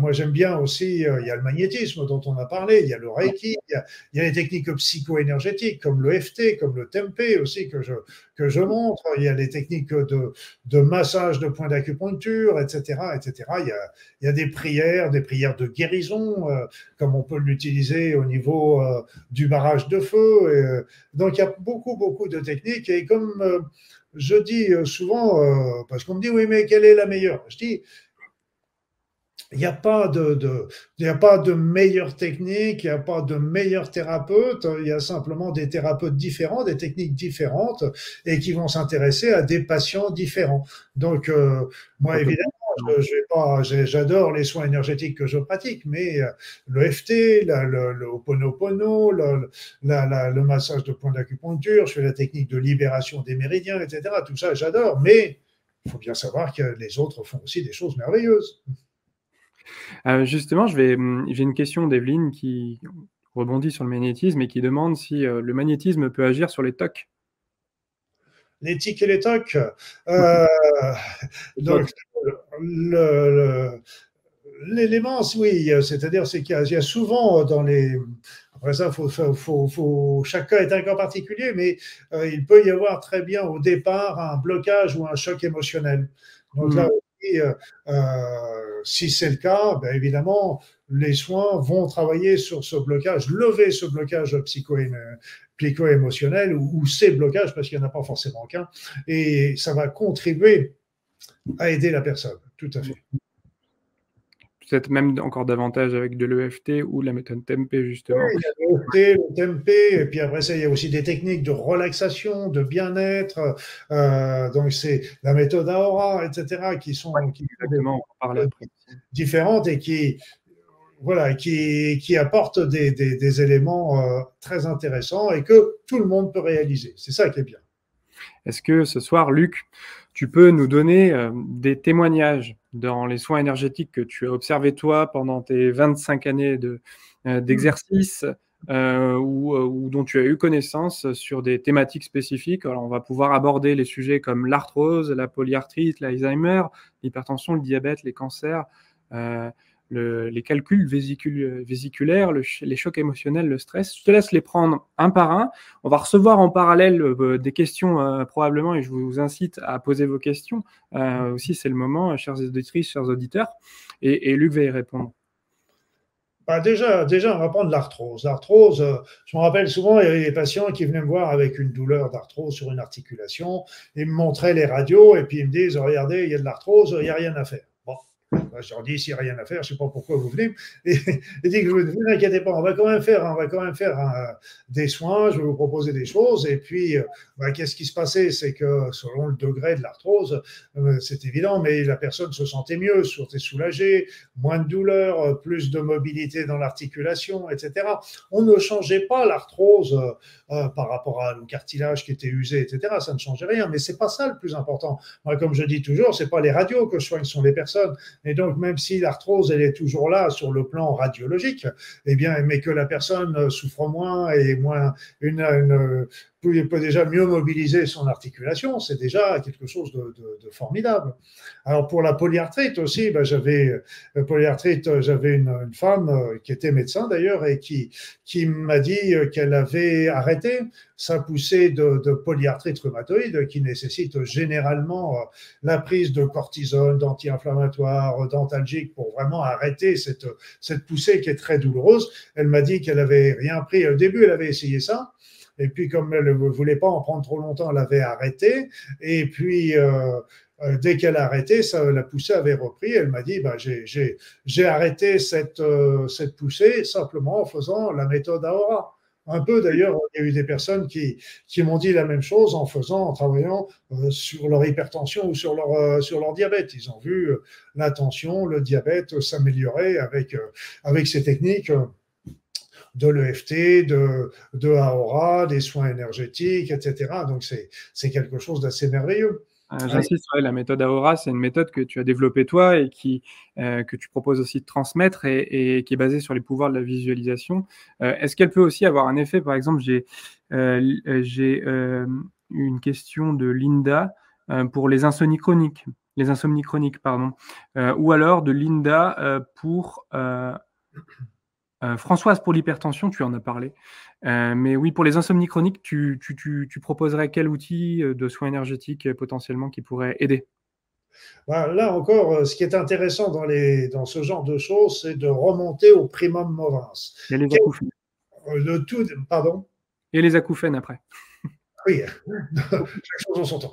Moi, j'aime bien aussi, euh, il y a le magnétisme dont on a parlé, il y a le Reiki, il y a, il y a les techniques psycho-énergétiques comme le FT, comme le Tempé aussi que je, que je montre. Il y a les techniques de, de massage de points d'acupuncture, etc., etc. Il y, a, il y a des prières, des prières de guérison, euh, comme on peut l'utiliser au niveau euh, du barrage de feu. donc, il y a beaucoup, beaucoup de techniques. Et comme je dis euh, souvent, euh, parce qu'on me dit, oui, mais quelle est la meilleure? Je dis, il n'y a pas de, de, il a pas de meilleure technique, il n'y a pas de meilleur thérapeute, il y a simplement des thérapeutes différents, des techniques différentes et qui vont s'intéresser à des patients différents. Donc, euh, moi, évidemment, j'adore les soins énergétiques que je pratique, mais euh, le FT, le, le, le Ho'oponopono, le, le massage de point d'acupuncture, je fais la technique de libération des méridiens, etc. Tout ça, j'adore, mais il faut bien savoir que les autres font aussi des choses merveilleuses. Euh, justement, hum, j'ai une question d'Evelyne qui rebondit sur le magnétisme et qui demande si euh, le magnétisme peut agir sur les tocs. Les tics et les tocs? Euh, donc, l'élément, oui, c'est-à-dire c'est qu'il y, a souvent dans les. Après ça, faut, faut, faut, chaque cas est un cas particulier, mais euh, il peut y avoir très bien au départ un blocage ou un choc émotionnel. Donc là, hmm. euh, euh, si c'est le cas, ben évidemment, les soins vont travailler sur ce blocage, lever ce blocage psycho-émotionnel ou, ou, ces blocages, parce qu'il n'y en a pas forcément qu'un, et ça va contribuer à aider la personne, tout à fait. Peut-être même encore davantage avec de l'EFT ou la méthode Tempé, justement. Oui, il y a l'EFT, le Tempé, et puis après ça, il y a aussi des techniques de relaxation, de bien-être. Euh, donc, c'est la méthode Aura, etc., qui sont qui, différentes et qui, voilà, qui, qui apportent des, des, des éléments euh, très intéressants et que tout le monde peut réaliser. C'est ça qui est bien. Est-ce que ce soir, Luc, tu peux nous donner euh, des témoignages dans les soins énergétiques que tu as observés toi pendant tes 25 années euh, d'exercice ou, ou, dont tu as eu connaissance sur des thématiques spécifiques? Alors, on va pouvoir aborder les sujets comme l'arthrose, la polyarthrite, l'Alzheimer, l'hypertension, le diabète, les cancers les calculs vésiculaires, les chocs émotionnels, le stress. Je te laisse les prendre un par un. On va recevoir en parallèle euh, des questions euh, probablement et je vous incite à poser vos questions. Euh, aussi, c'est le moment, chères auditrices, chers auditeurs. Et, Luc va y répondre. Bah déjà, déjà, on va prendre l'arthrose. L'arthrose, je me rappelle souvent, il des patients qui venaient me voir avec une douleur d'arthrose sur une articulation. Ils me montraient les radios et puis ils me disent, regardez, il y a de l'arthrose, il n'y a rien à faire. Je leur dis, s'il n'y a rien à faire, je ne sais pas pourquoi vous venez. Et dit, vous inquiétez pas, on va quand même faire, on va quand même faire des soins, je vais vous proposer des choses. Et puis, euh, bah, qu'est-ce qui se passait? C'est que selon le degré de l'arthrose, euh, c'est évident, mais la personne se sentait mieux, se sentait soulagée, moins de douleur, euh, plus de mobilité dans l'articulation, etc. On ne changeait pas l'arthrose par rapport à, au cartilage qui était usé, etc. Ça ne changeait rien, mais c'est pas ça le plus important. Moi, comme je dis toujours, c'est pas les radios que je soigne, ce sont les personnes. Et donc, même si l'arthrose, elle est toujours là sur le plan radiologique, eh bien, mais que la personne souffre moins et moins une, une il peut déjà mieux mobiliser son articulation, c'est déjà quelque chose de, formidable. Alors pour la polyarthrite aussi, ben j'avais euh, polyarthrite, euh, j'avais une, femme euh, qui était médecin d'ailleurs et qui qui m'a dit qu'elle avait arrêté sa poussée de, de, polyarthrite rhumatoïde qui nécessite généralement la prise de cortisone, d'anti-inflammatoires, d'antalgiques pour vraiment arrêter cette cette poussée qui est très douloureuse. Elle m'a dit qu'elle avait rien pris. Au début, elle avait essayé ça. Et puis, comme elle ne voulait pas en prendre trop longtemps, elle avait arrêté. Et puis, euh, euh, dès qu'elle a arrêté, ça, la poussée avait repris. Elle m'a dit, bah, j'ai arrêté cette, euh, cette poussée simplement en faisant la méthode AORA. Un peu d'ailleurs, il y a eu des personnes qui, m'ont dit la même chose en travaillant sur leur hypertension ou sur leur, diabète. Ils ont vu la tension, le diabète s'améliorer avec ces techniques de l'EFT, de, de AORA, des soins énergétiques, etc. Donc, c'est quelque chose d'assez merveilleux. Euh, j'insiste, la méthode AORA, c'est une méthode que tu as développée toi et euh, que tu proposes aussi de transmettre et, qui est basée sur les pouvoirs de la visualisation. Euh, est-ce qu'elle peut aussi avoir un effet Par exemple, j'ai j'ai une question de Linda pour les insomnies chroniques, les insomnies chroniques, pardon, ou alors de Linda pour euh, Françoise, pour l'hypertension, tu en as parlé. Euh, mais oui, pour les insomnies chroniques, tu, proposerais quel outil euh, de soins énergétiques potentiellement qui pourrait aider? Bah, Là encore, ce qui est intéressant dans, les, dans ce genre de choses, c'est de remonter au primum movens. Et les acouphènes. Le tout, pardon? Et les acouphènes après. Oui, chaque chose en son temps.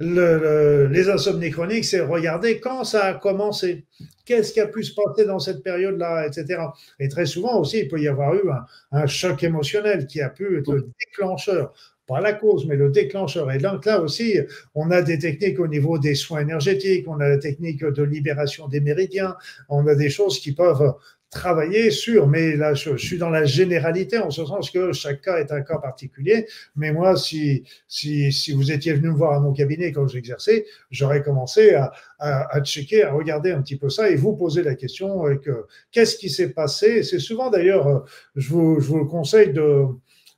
les insomnies chroniques, c'est regarder quand ça a commencé, qu'est-ce qui a pu se passer dans cette période-là, etc. Et très souvent aussi, il peut y avoir eu un, choc émotionnel qui a pu être le déclencheur pas la cause, mais le déclencheur. Et donc là aussi, on a des techniques au niveau des soins énergétiques, on a la technique de libération des méridiens, on a des choses qui peuvent travailler sur, mais là, je, suis dans la généralité, en ce sens que chaque cas est un cas particulier. Mais moi, si, si, si vous étiez venu me voir à mon cabinet quand j'exerçais, j'aurais commencé à, à, à, checker, à regarder un petit peu ça et vous poser la question euh, que qu'est-ce qui s'est passé? C'est souvent d'ailleurs, euh, je vous, je vous conseille de,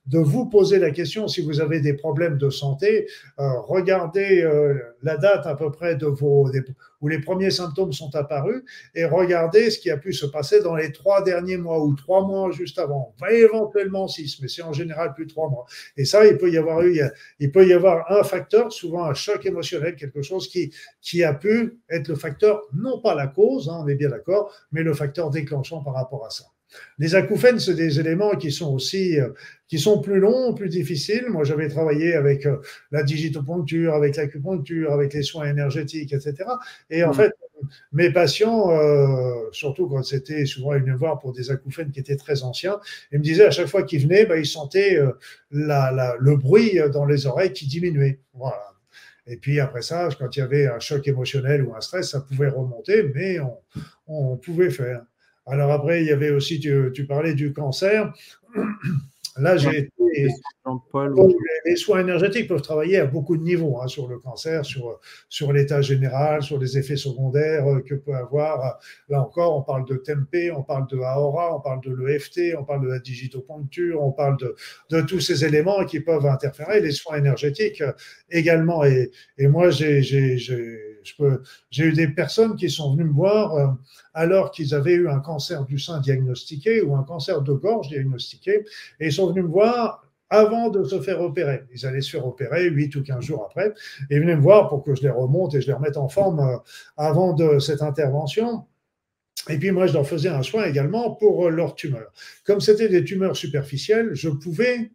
de vous poser la question si vous avez des problèmes de santé. Euh, regardez euh, la date à peu près de vos où les premiers symptômes sont apparus et regardez ce qui a pu se passer dans les trois derniers mois ou trois mois juste avant, éventuellement six, mais c'est en général plus trois mois. Et ça, il peut y avoir eu, il peut y avoir un facteur, souvent un choc émotionnel, quelque chose qui qui a pu être le facteur, non pas la cause, hein, on est bien d'accord, mais le facteur déclenchant par rapport à ça. Les acouphènes, c'est des éléments qui sont aussi, euh, qui sont plus longs, plus difficiles. Moi, j'avais travaillé avec euh, la digitopuncture, avec l'acupuncture, avec les soins énergétiques, etc. Et en mmh. fait, mes patients, euh, surtout quand c'était souvent, ils venaient me voir pour des acouphènes qui étaient très anciens, ils me disaient à chaque fois qu'ils venaient, bah, ils sentaient le bruit dans les oreilles qui diminuait. Voilà. Et puis après ça, quand il y avait un choc émotionnel ou un stress, ça pouvait remonter, mais on, on pouvait faire. Alors après, il y avait aussi, tu, parlais du cancer. Là, j'ai été, Les soins énergétiques peuvent travailler à beaucoup de niveaux hein, sur le cancer, sur, sur l'état général, sur les effets secondaires euh, que peut avoir. Là encore, on parle de TMP, on parle de AORA, on parle de l'EFT, on parle de la digitopuncture, on parle de, de tous ces éléments qui peuvent interférer. Les soins énergétiques euh, également. Et, et moi, j'ai eu des personnes qui sont venues me voir euh, alors qu'ils avaient eu un cancer du sein diagnostiqué ou un cancer de gorge diagnostiqué, et ils sont venus me voir avant de se faire opérer. Ils allaient se faire opérer 8 ou 15 jours après et venaient me voir pour que je les remonte et je les remette en forme euh, avant de cette intervention. Et puis moi, je leur faisais un soin également pour leurs tumeurs. Comme c'était des tumeurs superficielles, je pouvais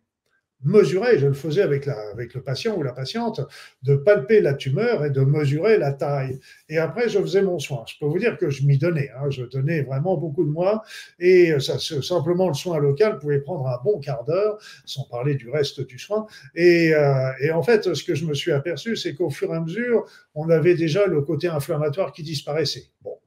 mesurer, je le faisais avec, le patient ou la patiente, de palper la tumeur et de mesurer la taille. Et après, je faisais mon soin. Je peux vous dire que je m'y donnais. Hein. je donnais vraiment beaucoup de moi. Et ça, simplement, le soin local pouvait prendre un bon quart d'heure, sans parler du reste du soin. Et, euh, et en fait, ce que je me suis aperçu, c'est qu'au fur et à mesure, on avait déjà le côté inflammatoire qui disparaissait. Bon,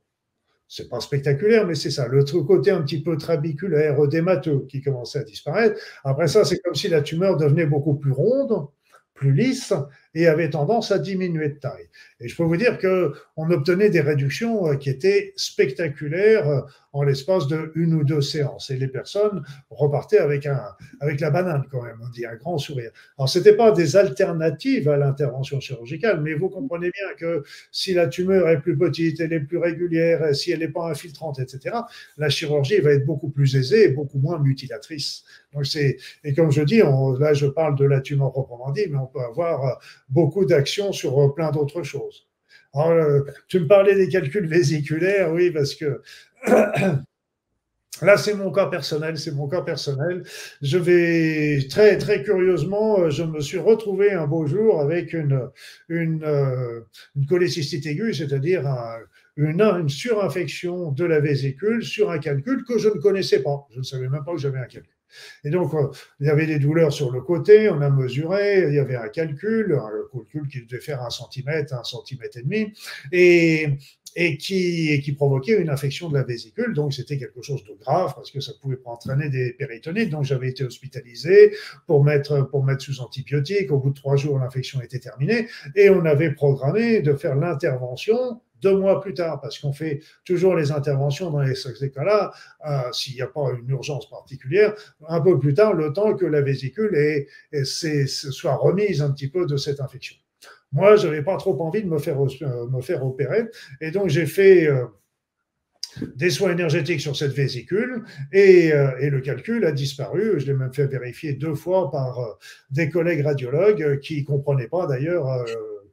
c'est pas spectaculaire, mais c'est ça. Le côté un petit peu trabiculaire, odémateux qui commençait à disparaître. Après ça, c'est comme si la tumeur devenait beaucoup plus ronde, plus lisse, et avait tendance à diminuer de taille. Et je peux vous dire qu'on obtenait des réductions euh, qui étaient spectaculaires euh, en l'espace de une ou deux séances. Et les personnes repartaient avec, un, avec la banane quand même, on dit un grand sourire. Alors, ce n'était pas des alternatives à l'intervention chirurgicale, mais vous comprenez bien que si la tumeur est plus petite, elle est plus régulière, si elle n'est pas infiltrante, etc., la chirurgie va être beaucoup plus aisée et beaucoup moins mutilatrice. Donc c'est, et comme je dis, là je parle de la tumeur proprement dit, mais on peut avoir euh, beaucoup d'actions sur euh, plein d'autres choses. Euh, tu me parlais des calculs vésiculaires, oui, parce que Là, c'est mon cas personnel, c'est mon cas personnel. Je vais très très curieusement, euh, je me suis retrouvé un beau jour avec une une, une aiguë, c'est-à-dire une, une surinfection de la vésicule sur un calcul que je ne connaissais pas. Je ne savais même pas que j'avais un calcul. Et donc, il y avait des douleurs sur le côté, on a mesuré, il y avait un calcul, un calcul qui devait faire un centimètre, un centimètre et demi, et, qui provoquait une infection de la vésicule. Donc, c'était quelque chose de grave parce que ça pouvait entraîner des péritonites. Donc, j'avais été hospitalisé pour mettre, pour mettre sous antibiotiques. Au bout de trois jours, l'infection était terminée et on avait programmé de faire l'intervention deux mois plus tard, parce qu'on fait toujours les interventions dans les, ces cas-là, euh, s'il n'y a pas une urgence particulière, un peu plus tard, le temps que la vésicule soit remise un petit peu de cette infection. Moi, je n'avais pas trop envie de me faire, euh, me faire opérer, et donc j'ai fait euh, des soins énergétiques sur cette vésicule et, le calcul a disparu. Je l'ai même fait vérifier deux fois par des collègues radiologues qui ne comprenaient pas d'ailleurs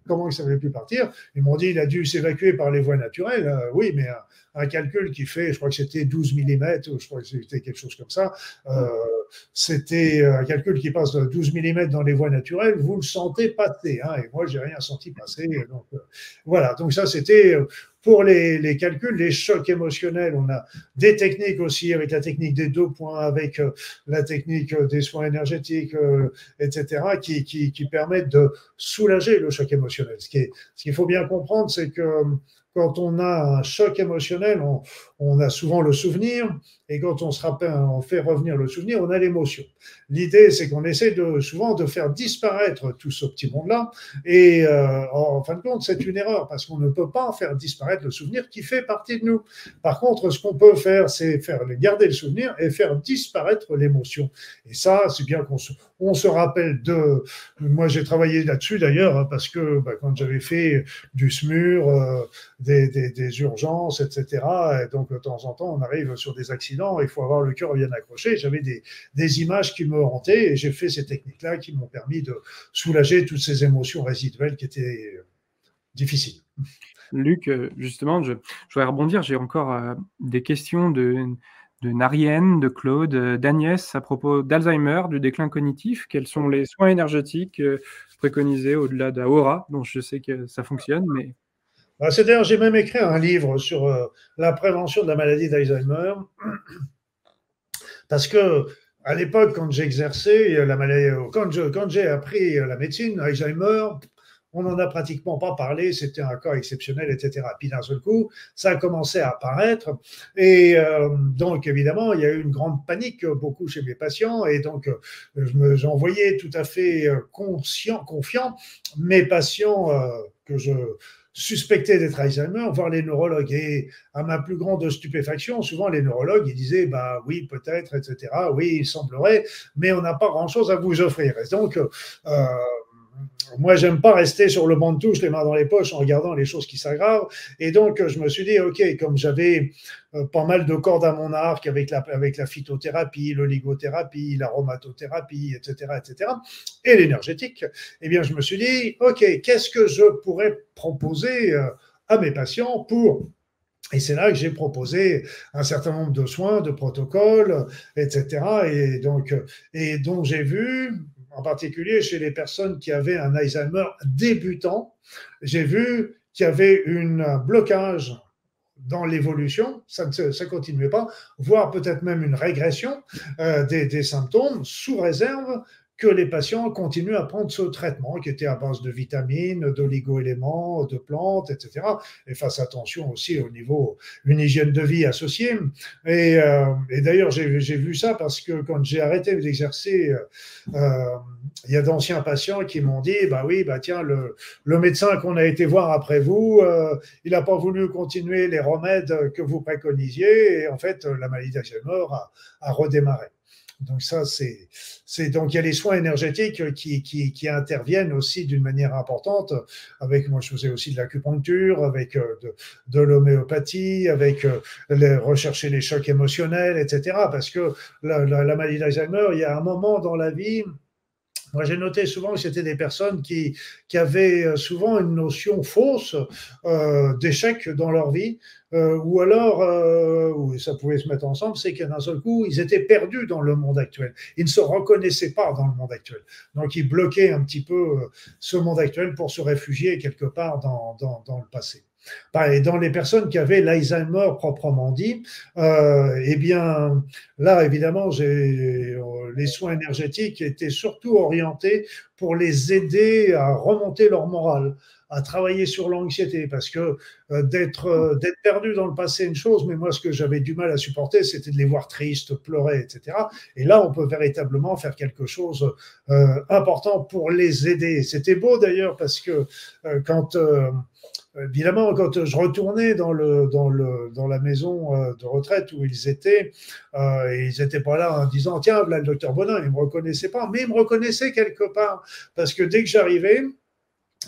comment il ne savait plus partir. Ils m'ont dit il a dû s'évacuer par les voies naturelles. Euh, oui, mais un, calcul qui fait, je crois que c'était 12 mm, je crois que c'était quelque chose comme ça. Euh, c'était un calcul qui passe de 12 mm dans les voies naturelles. Vous le sentez passer, hein, et moi, j'ai rien senti passer. Donc, euh, voilà, donc ça, c'était pour les, les, calculs, les chocs émotionnels, on a des techniques aussi avec la technique des deux points, avec euh, la technique euh, des soins énergétiques, euh, etc., qui, qui, qui, permettent de soulager le choc émotionnel. Ce qu'il faut bien comprendre, c'est que quand on a un choc émotionnel, on, on, a souvent le souvenir, et quand on se rappelle, on fait revenir le souvenir, on a l'émotion. L'idée, c'est qu'on essaie de, souvent de faire disparaître tout ce petit monde-là, et euh, en fin de compte, c'est une erreur, parce qu'on ne peut pas faire disparaître le souvenir qui fait partie de nous. Par contre, ce qu'on peut faire, c'est faire garder le souvenir et faire disparaître l'émotion. Et ça, c'est bien qu'on se, on se rappelle de... Moi, j'ai travaillé là-dessus, d'ailleurs, hein, parce que bah, quand j'avais fait du SMUR, euh, des, urgences, etc. Et donc, de temps en temps, on arrive sur des accidents, il faut avoir le cœur bien accroché. J'avais des, images qui me hantaient et j'ai fait ces techniques-là qui m'ont permis de soulager toutes ces émotions résiduelles qui étaient euh, difficiles. Luc, euh, justement, je, je voudrais rebondir. J'ai encore euh, des questions de, de Narienne, de Claude, d'Agnès à propos d'Alzheimer, du déclin cognitif. Quels sont les soins énergétiques préconisés au-delà d'Aura, dont je sais que ça fonctionne, mais c'est d'ailleurs, j'ai même écrit un livre sur euh, la prévention de la maladie d'Alzheimer. Parce que à l'époque, quand j'exerçais, la maladie, quand, quand j'ai appris la médecine, Alzheimer, on n'en a pratiquement pas parlé, c'était un cas exceptionnel, etc. Puis d'un seul coup, ça a commencé à apparaître. Et euh, donc, évidemment, il y a eu une grande panique, beaucoup chez mes patients. Et donc, j'envoyais tout à fait conscient, confiant mes patients que je suspectés d'être Alzheimer, voir les neurologues. Et à ma plus grande stupéfaction, souvent les neurologues, ils disaient, bah oui, peut-être, etc. Oui, il semblerait, mais on n'a pas grand-chose à vous offrir. Et donc, euh, moi, j'aime pas rester sur le banc de touche, les mains dans les poches, en regardant les choses qui s'aggravent. Et donc, je me suis dit, OK, comme j'avais euh, pas mal de cordes à mon arc avec la, phytothérapie, l'oligothérapie, l'aromatothérapie, etc., etc., et l'énergétique, eh bien, je me suis dit, OK, qu'est-ce que je pourrais proposer euh, à mes patients pour et c'est là que j'ai proposé un certain nombre de soins, de protocoles, etc. Et donc, et donc j'ai vu, en particulier chez les personnes qui avaient un Alzheimer débutant, j'ai vu qu'il y avait un blocage dans l'évolution, ça ne continuait pas, voire peut-être même une régression euh, des, des, symptômes sous réserve que les patients continuent à prendre ce traitement qui était à base de vitamines, d'oligo-éléments, de plantes, etc. Et fasse attention aussi au niveau une hygiène de vie associée. Et, euh, d'ailleurs, j'ai vu ça parce que quand j'ai arrêté d'exercer, euh, il y a d'anciens patients qui m'ont dit, bah oui, bah tiens, le, médecin qu'on a été voir après vous, euh, il n'a pas voulu continuer les remèdes que vous préconisiez, et en fait, la maladie d'Alzheimer a, a redémarré. Donc ça, c'est, donc il y a les soins énergétiques qui, qui, qui interviennent aussi d'une manière importante. Avec moi, je faisais aussi de l'acupuncture, avec euh, de, de l'homéopathie, avec euh, les, rechercher les chocs émotionnels, etc. Parce que la, la, la maladie d'Alzheimer, il y a un moment dans la vie moi, j'ai noté souvent que c'était des personnes qui, avaient euh, souvent une notion fausse euh, d'échec dans leur vie, euh, ou alors, ça pouvait se mettre ensemble, c'est qu'à d'un seul coup, ils étaient perdus dans le monde actuel. Ils ne se reconnaissaient pas dans le monde actuel. Donc, ils bloquaient un petit peu ce monde actuel pour se réfugier quelque part dans le passé. Et dans les personnes qui avaient l'Alzheimer proprement dit, euh, eh bien, là, évidemment, euh, les soins énergétiques étaient surtout orientés pour les aider à remonter leur morale, à travailler sur l'anxiété, parce que euh, d'être perdu dans le passé, une chose, mais moi, ce que j'avais du mal à supporter, c'était de les voir tristes, pleurer, etc. Et là, on peut véritablement faire quelque chose euh, pour les aider. C'était beau d'ailleurs, parce que quand évidemment, quand je retournais dans, le, dans, le, dans la maison euh, de retraite où ils étaient, euh, ils n'étaient pas là en disant Tiens, là, le docteur Bonin, ils ne me reconnaissaient pas, mais ils me reconnaissaient quelque part. Parce que dès que j'arrivais,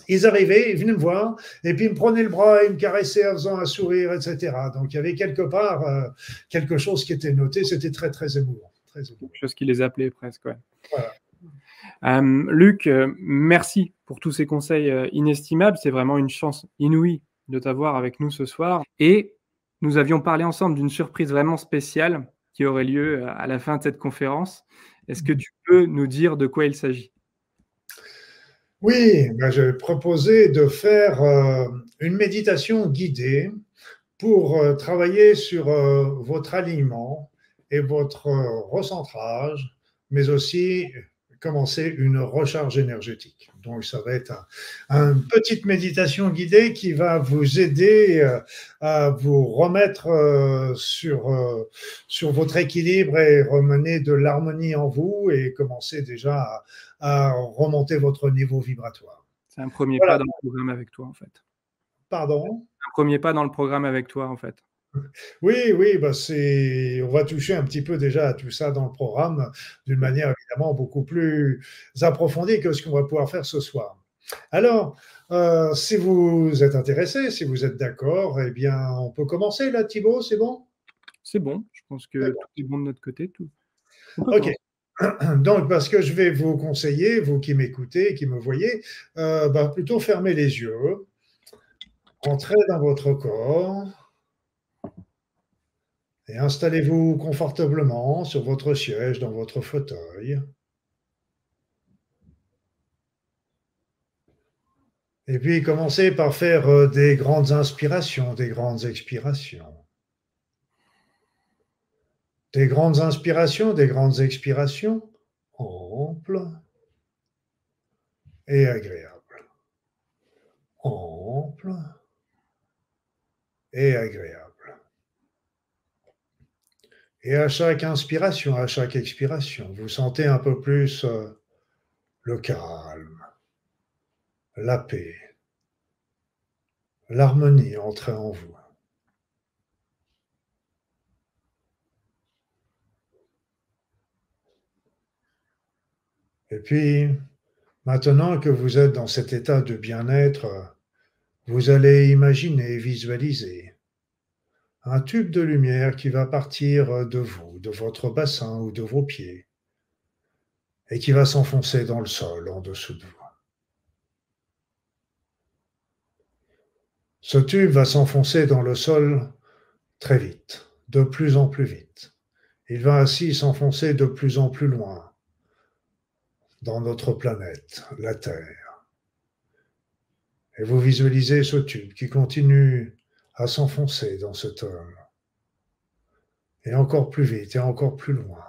ils arrivaient, ils venaient me voir, et puis ils me prenaient le bras, ils me caressaient en faisant un sourire, etc. Donc il y avait quelque part euh, quelque chose qui était noté, c'était très, très émouvant. Très émouvant. Quelque chose qui les appelait presque, ouais. Voilà. Euh, Luc, euh, merci pour tous ces conseils euh, inestimables. C'est vraiment une chance inouïe de t'avoir avec nous ce soir. Et nous avions parlé ensemble d'une surprise vraiment spéciale qui aurait lieu à la fin de cette conférence. Est-ce que tu peux nous dire de quoi il s'agit? Oui, ben j'ai proposé de faire une méditation guidée pour travailler sur votre alignement et votre recentrage, mais aussi commencer une recharge énergétique. Donc, ça va être une un petite méditation guidée qui va vous aider euh, à vous remettre euh, sur, euh, sur votre équilibre et remener de l'harmonie en vous et commencer déjà à, à remonter votre niveau vibratoire. C'est un premier voilà. pas dans le programme avec toi, en fait. Pardon? Un premier pas dans le programme avec toi, en fait. Oui, oui, bah c'est, on va toucher un petit peu déjà à tout ça dans le programme d'une manière évidemment beaucoup plus approfondie que ce qu'on va pouvoir faire ce soir. Alors, euh, si vous êtes intéressé, si vous êtes d'accord, eh bien, on peut commencer là, Thibaut, c'est bon? C'est bon, je pense que tout est bon de notre côté. Tout. Ok. Donc, parce que je vais vous conseiller, vous qui m'écoutez, qui me voyez, euh, bah, plutôt fermer les yeux, entrez dans votre corps. Et installez-vous confortablement sur votre siège, dans votre fauteuil. Et puis commencez par faire euh, des grandes inspirations, des grandes expirations. Des grandes inspirations, des grandes expirations amples et agréables. ample et agréable. Et à chaque inspiration, à chaque expiration, vous sentez un peu plus euh, le calme, la paix, l'harmonie entrer en vous. Et puis, maintenant que vous êtes dans cet état de bien-être, vous allez imaginer visualiser un tube de lumière qui va partir de vous, de votre bassin ou de vos pieds, et qui va s'enfoncer dans le sol en dessous de vous. Ce tube va s'enfoncer dans le sol très vite, de plus en plus vite. Il va ainsi s'enfoncer de plus en plus loin, dans notre planète, la Terre. Et vous visualisez ce tube qui continue à s'enfoncer dans cet homme. Et encore plus vite et encore plus loin.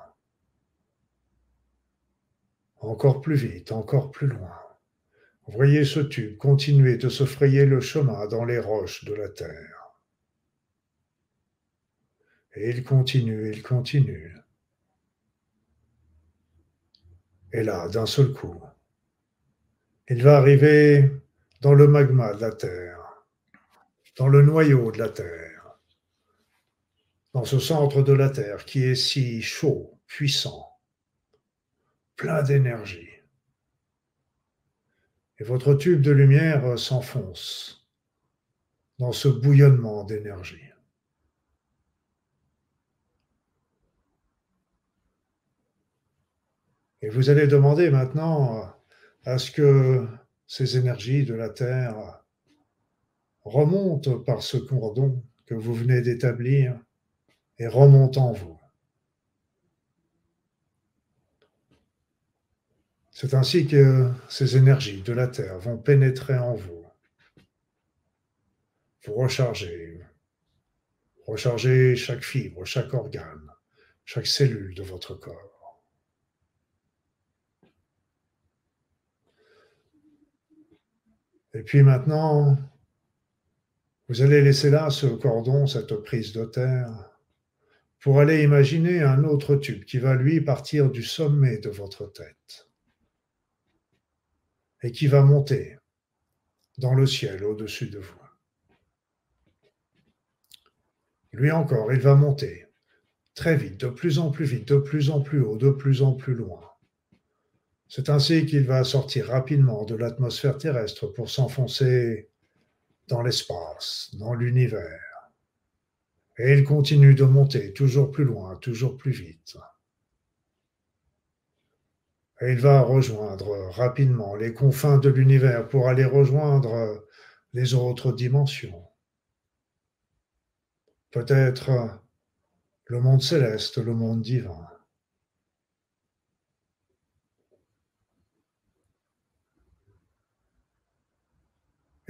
Encore plus vite, encore plus loin. Voyez ce tube continuer de se frayer le chemin dans les roches de la terre. Et il continue, il continue. Et là, d'un seul coup, il va arriver dans le magma de la Terre, dans le noyau de la Terre, dans ce centre de la Terre qui est si chaud, puissant, plein d'énergie. Et votre tube de lumière s'enfonce dans ce bouillonnement d'énergie. Et vous allez demander maintenant à ce que ces énergies de la Terre remontent par ce cordon que vous venez d'établir et remontent en vous. C'est ainsi que ces énergies de la Terre vont pénétrer en vous, vous recharger, recharger chaque fibre, chaque organe, chaque cellule de votre corps. Et puis maintenant, vous allez laisser là ce cordon, cette prise de terre, pour aller imaginer un autre tube qui va lui partir du sommet de votre tête et qui va monter dans le ciel au-dessus de vous. Lui encore, il va monter très vite, de plus en plus vite, de plus en plus haut, de plus en plus loin. C'est ainsi qu'il va sortir rapidement de l'atmosphère terrestre pour s'enfoncer l'espace, dans l'univers. Et il continue de monter toujours plus loin, toujours plus vite. Et il va rejoindre rapidement les confins de l'univers pour aller rejoindre les autres dimensions. Peut-être le monde céleste, le monde divin.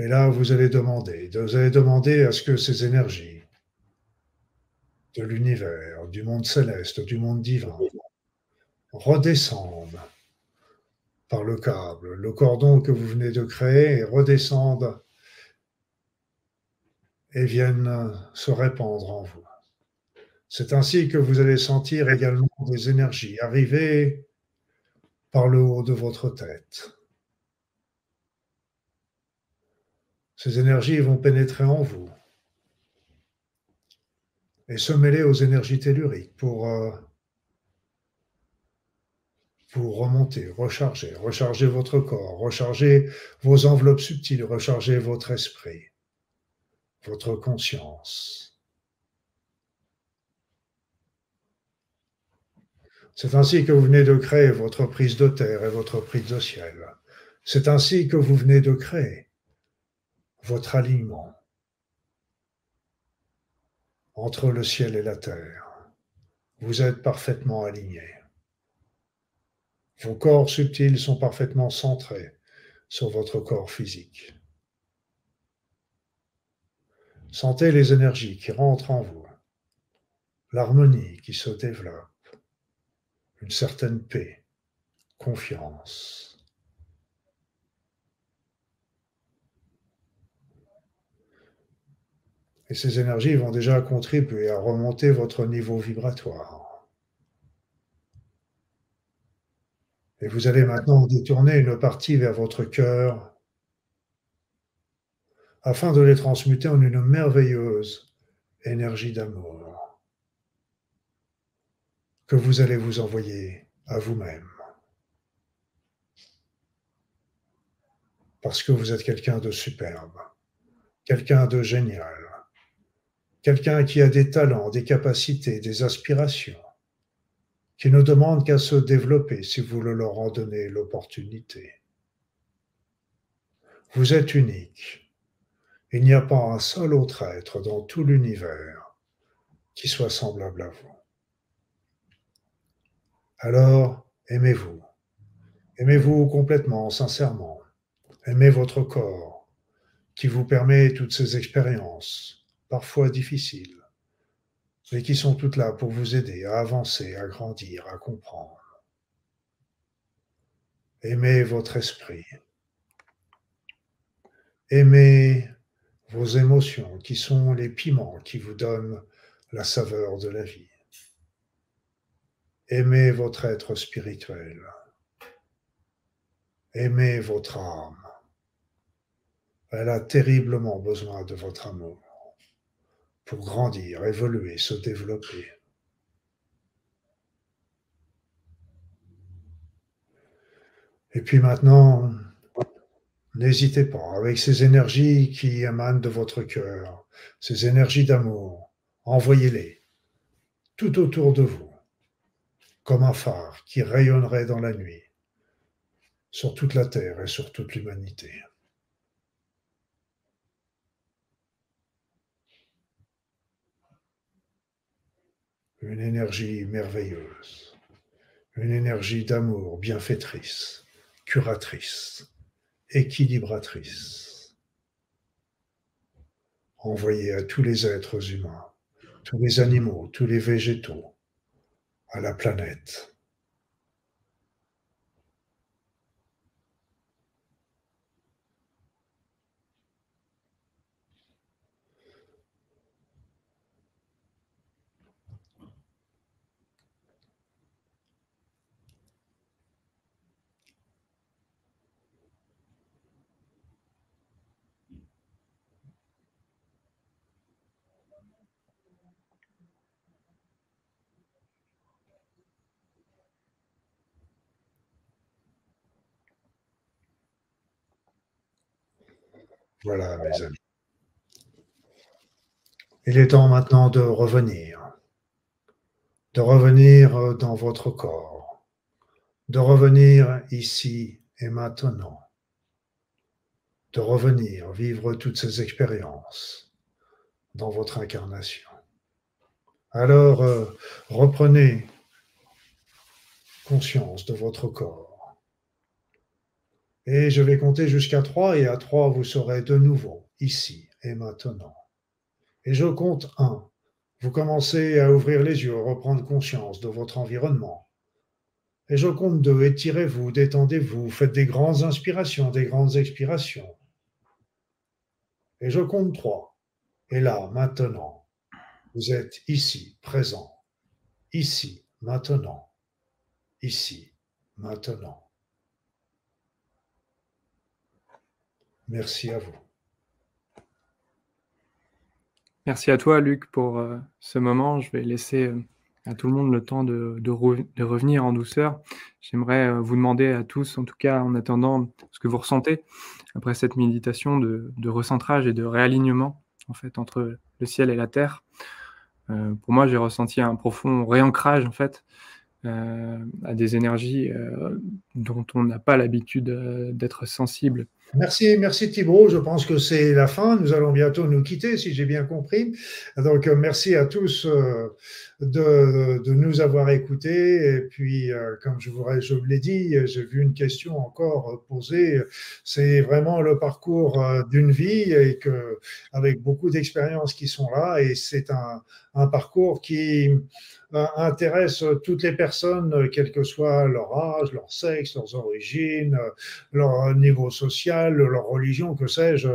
Et là, vous allez demander, vous allez demander à ce que ces énergies de l'univers, du monde céleste, du monde divin, redescendent par le câble, le cordon que vous venez de créer, redescendent et viennent se répandre en vous. C'est ainsi que vous allez sentir également des énergies arriver par le haut de votre tête Ces énergies vont pénétrer en vous et se mêler aux énergies telluriques pour euh, vous remonter, recharger, recharger votre corps, recharger vos enveloppes subtiles, recharger votre esprit, votre conscience. C'est ainsi que vous venez de créer votre prise de terre et votre prise de ciel. C'est ainsi que vous venez de créer votre alignement entre le ciel et la terre. Vous êtes parfaitement aligné. Vos corps subtils sont parfaitement centrés sur votre corps physique. Sentez les énergies qui rentrent en vous, l'harmonie qui se développe, une certaine paix, confiance. Et ces énergies vont déjà contribuer à remonter votre niveau vibratoire. Et vous allez maintenant détourner une partie vers votre cœur afin de les transmuter en une merveilleuse énergie d'amour que vous allez vous envoyer à vous-même. Parce que vous êtes quelqu'un de superbe, quelqu'un de génial, quelqu'un qui a des talents, des capacités, des aspirations, qui ne demande qu'à se développer si vous le leur en donnez l'opportunité. Vous êtes unique. Il n'y a pas un seul autre être dans tout l'univers qui soit semblable à vous. Alors, aimez-vous. Aimez-vous complètement, sincèrement. Aimez votre corps qui vous permet toutes ces expériences, parfois difficiles, mais qui sont toutes là pour vous aider à avancer, à grandir, à comprendre. Aimez votre esprit. Aimez vos émotions qui sont les piments qui vous donnent la saveur de la vie. Aimez votre être spirituel. Aimez votre âme. Elle a terriblement besoin de votre amour pour grandir, évoluer, se développer. Et puis maintenant, n'hésitez pas, avec ces énergies qui émanent de votre cœur, ces énergies d'amour, envoyez-les tout autour de vous, comme un phare qui rayonnerait dans la nuit, sur toute la terre et sur toute l'humanité. Une énergie merveilleuse, une énergie d'amour bienfaitrice, curatrice, équilibratrice, envoyée à tous les êtres humains, tous les animaux, tous les végétaux, à la planète Voilà, mes amis. Il est temps maintenant de revenir, de revenir dans votre corps, de revenir ici et maintenant, de revenir vivre toutes ces expériences dans votre incarnation. Alors, euh, reprenez conscience de votre corps et je vais compter jusqu'à 3 et à 3, vous serez de nouveau ici et maintenant. Et je compte 1. Vous commencez à ouvrir les yeux, reprendre conscience de votre environnement. Et je compte 2. Étirez-vous, détendez-vous, faites des grandes inspirations, des grandes expirations. Et je compte 3. Et là, maintenant, vous êtes ici, présent. Ici, maintenant. Ici, maintenant. Merci à vous. Merci à toi, Luc, pour euh, ce moment. Je vais laisser euh, à tout le monde le temps de, revenir en douceur. J'aimerais euh, vous demander à tous, en tout cas en attendant, ce que vous ressentez après cette méditation de, recentrage et de réalignement en fait entre le ciel et la terre. pour moi, j'ai ressenti un profond réancrage en fait à des énergies dont on n'a pas l'habitude d'être sensible Merci, merci Thibault. Je pense que c'est la fin. Nous allons bientôt nous quitter, si j'ai bien compris. Donc, euh, merci à tous euh, de, nous avoir écoutés. Et puis, euh, comme je vous, l'ai dit, j'ai vu une question encore posée. C'est vraiment le parcours euh, d'une vie et avec beaucoup d'expériences qui sont là. Et c'est un, un parcours qui euh, intéresse toutes les personnes, quel que soit leur âge, leur sexe, leurs origines, leur niveau social, leur religion, que sais-je.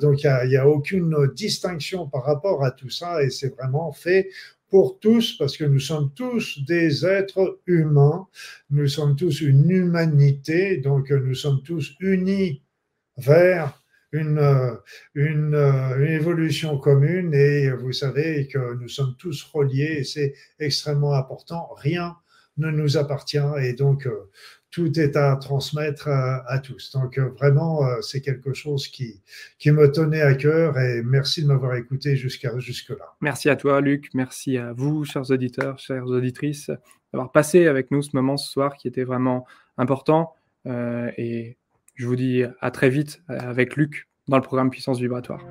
Donc, il n'y a, aucune distinction par rapport à tout ça et c'est vraiment fait pour tous, parce que nous sommes tous des êtres humains, nous sommes tous une humanité, donc nous sommes tous unis vers une, une, une, évolution commune. Et vous savez que nous sommes tous reliés et c'est extrêmement important. Rien ne nous appartient. Et donc tout est à transmettre à, tous. Donc euh, vraiment, euh, c'est quelque chose qui, me tenait à cœur et merci de m'avoir écouté jusqu'à jusque-là. Merci à toi, Luc. Merci à vous, chers auditeurs, chères auditrices, d'avoir passé avec nous ce moment ce soir qui était vraiment important. Euh, et je vous dis à très vite avec Luc dans le programme Puissance Vibratoire.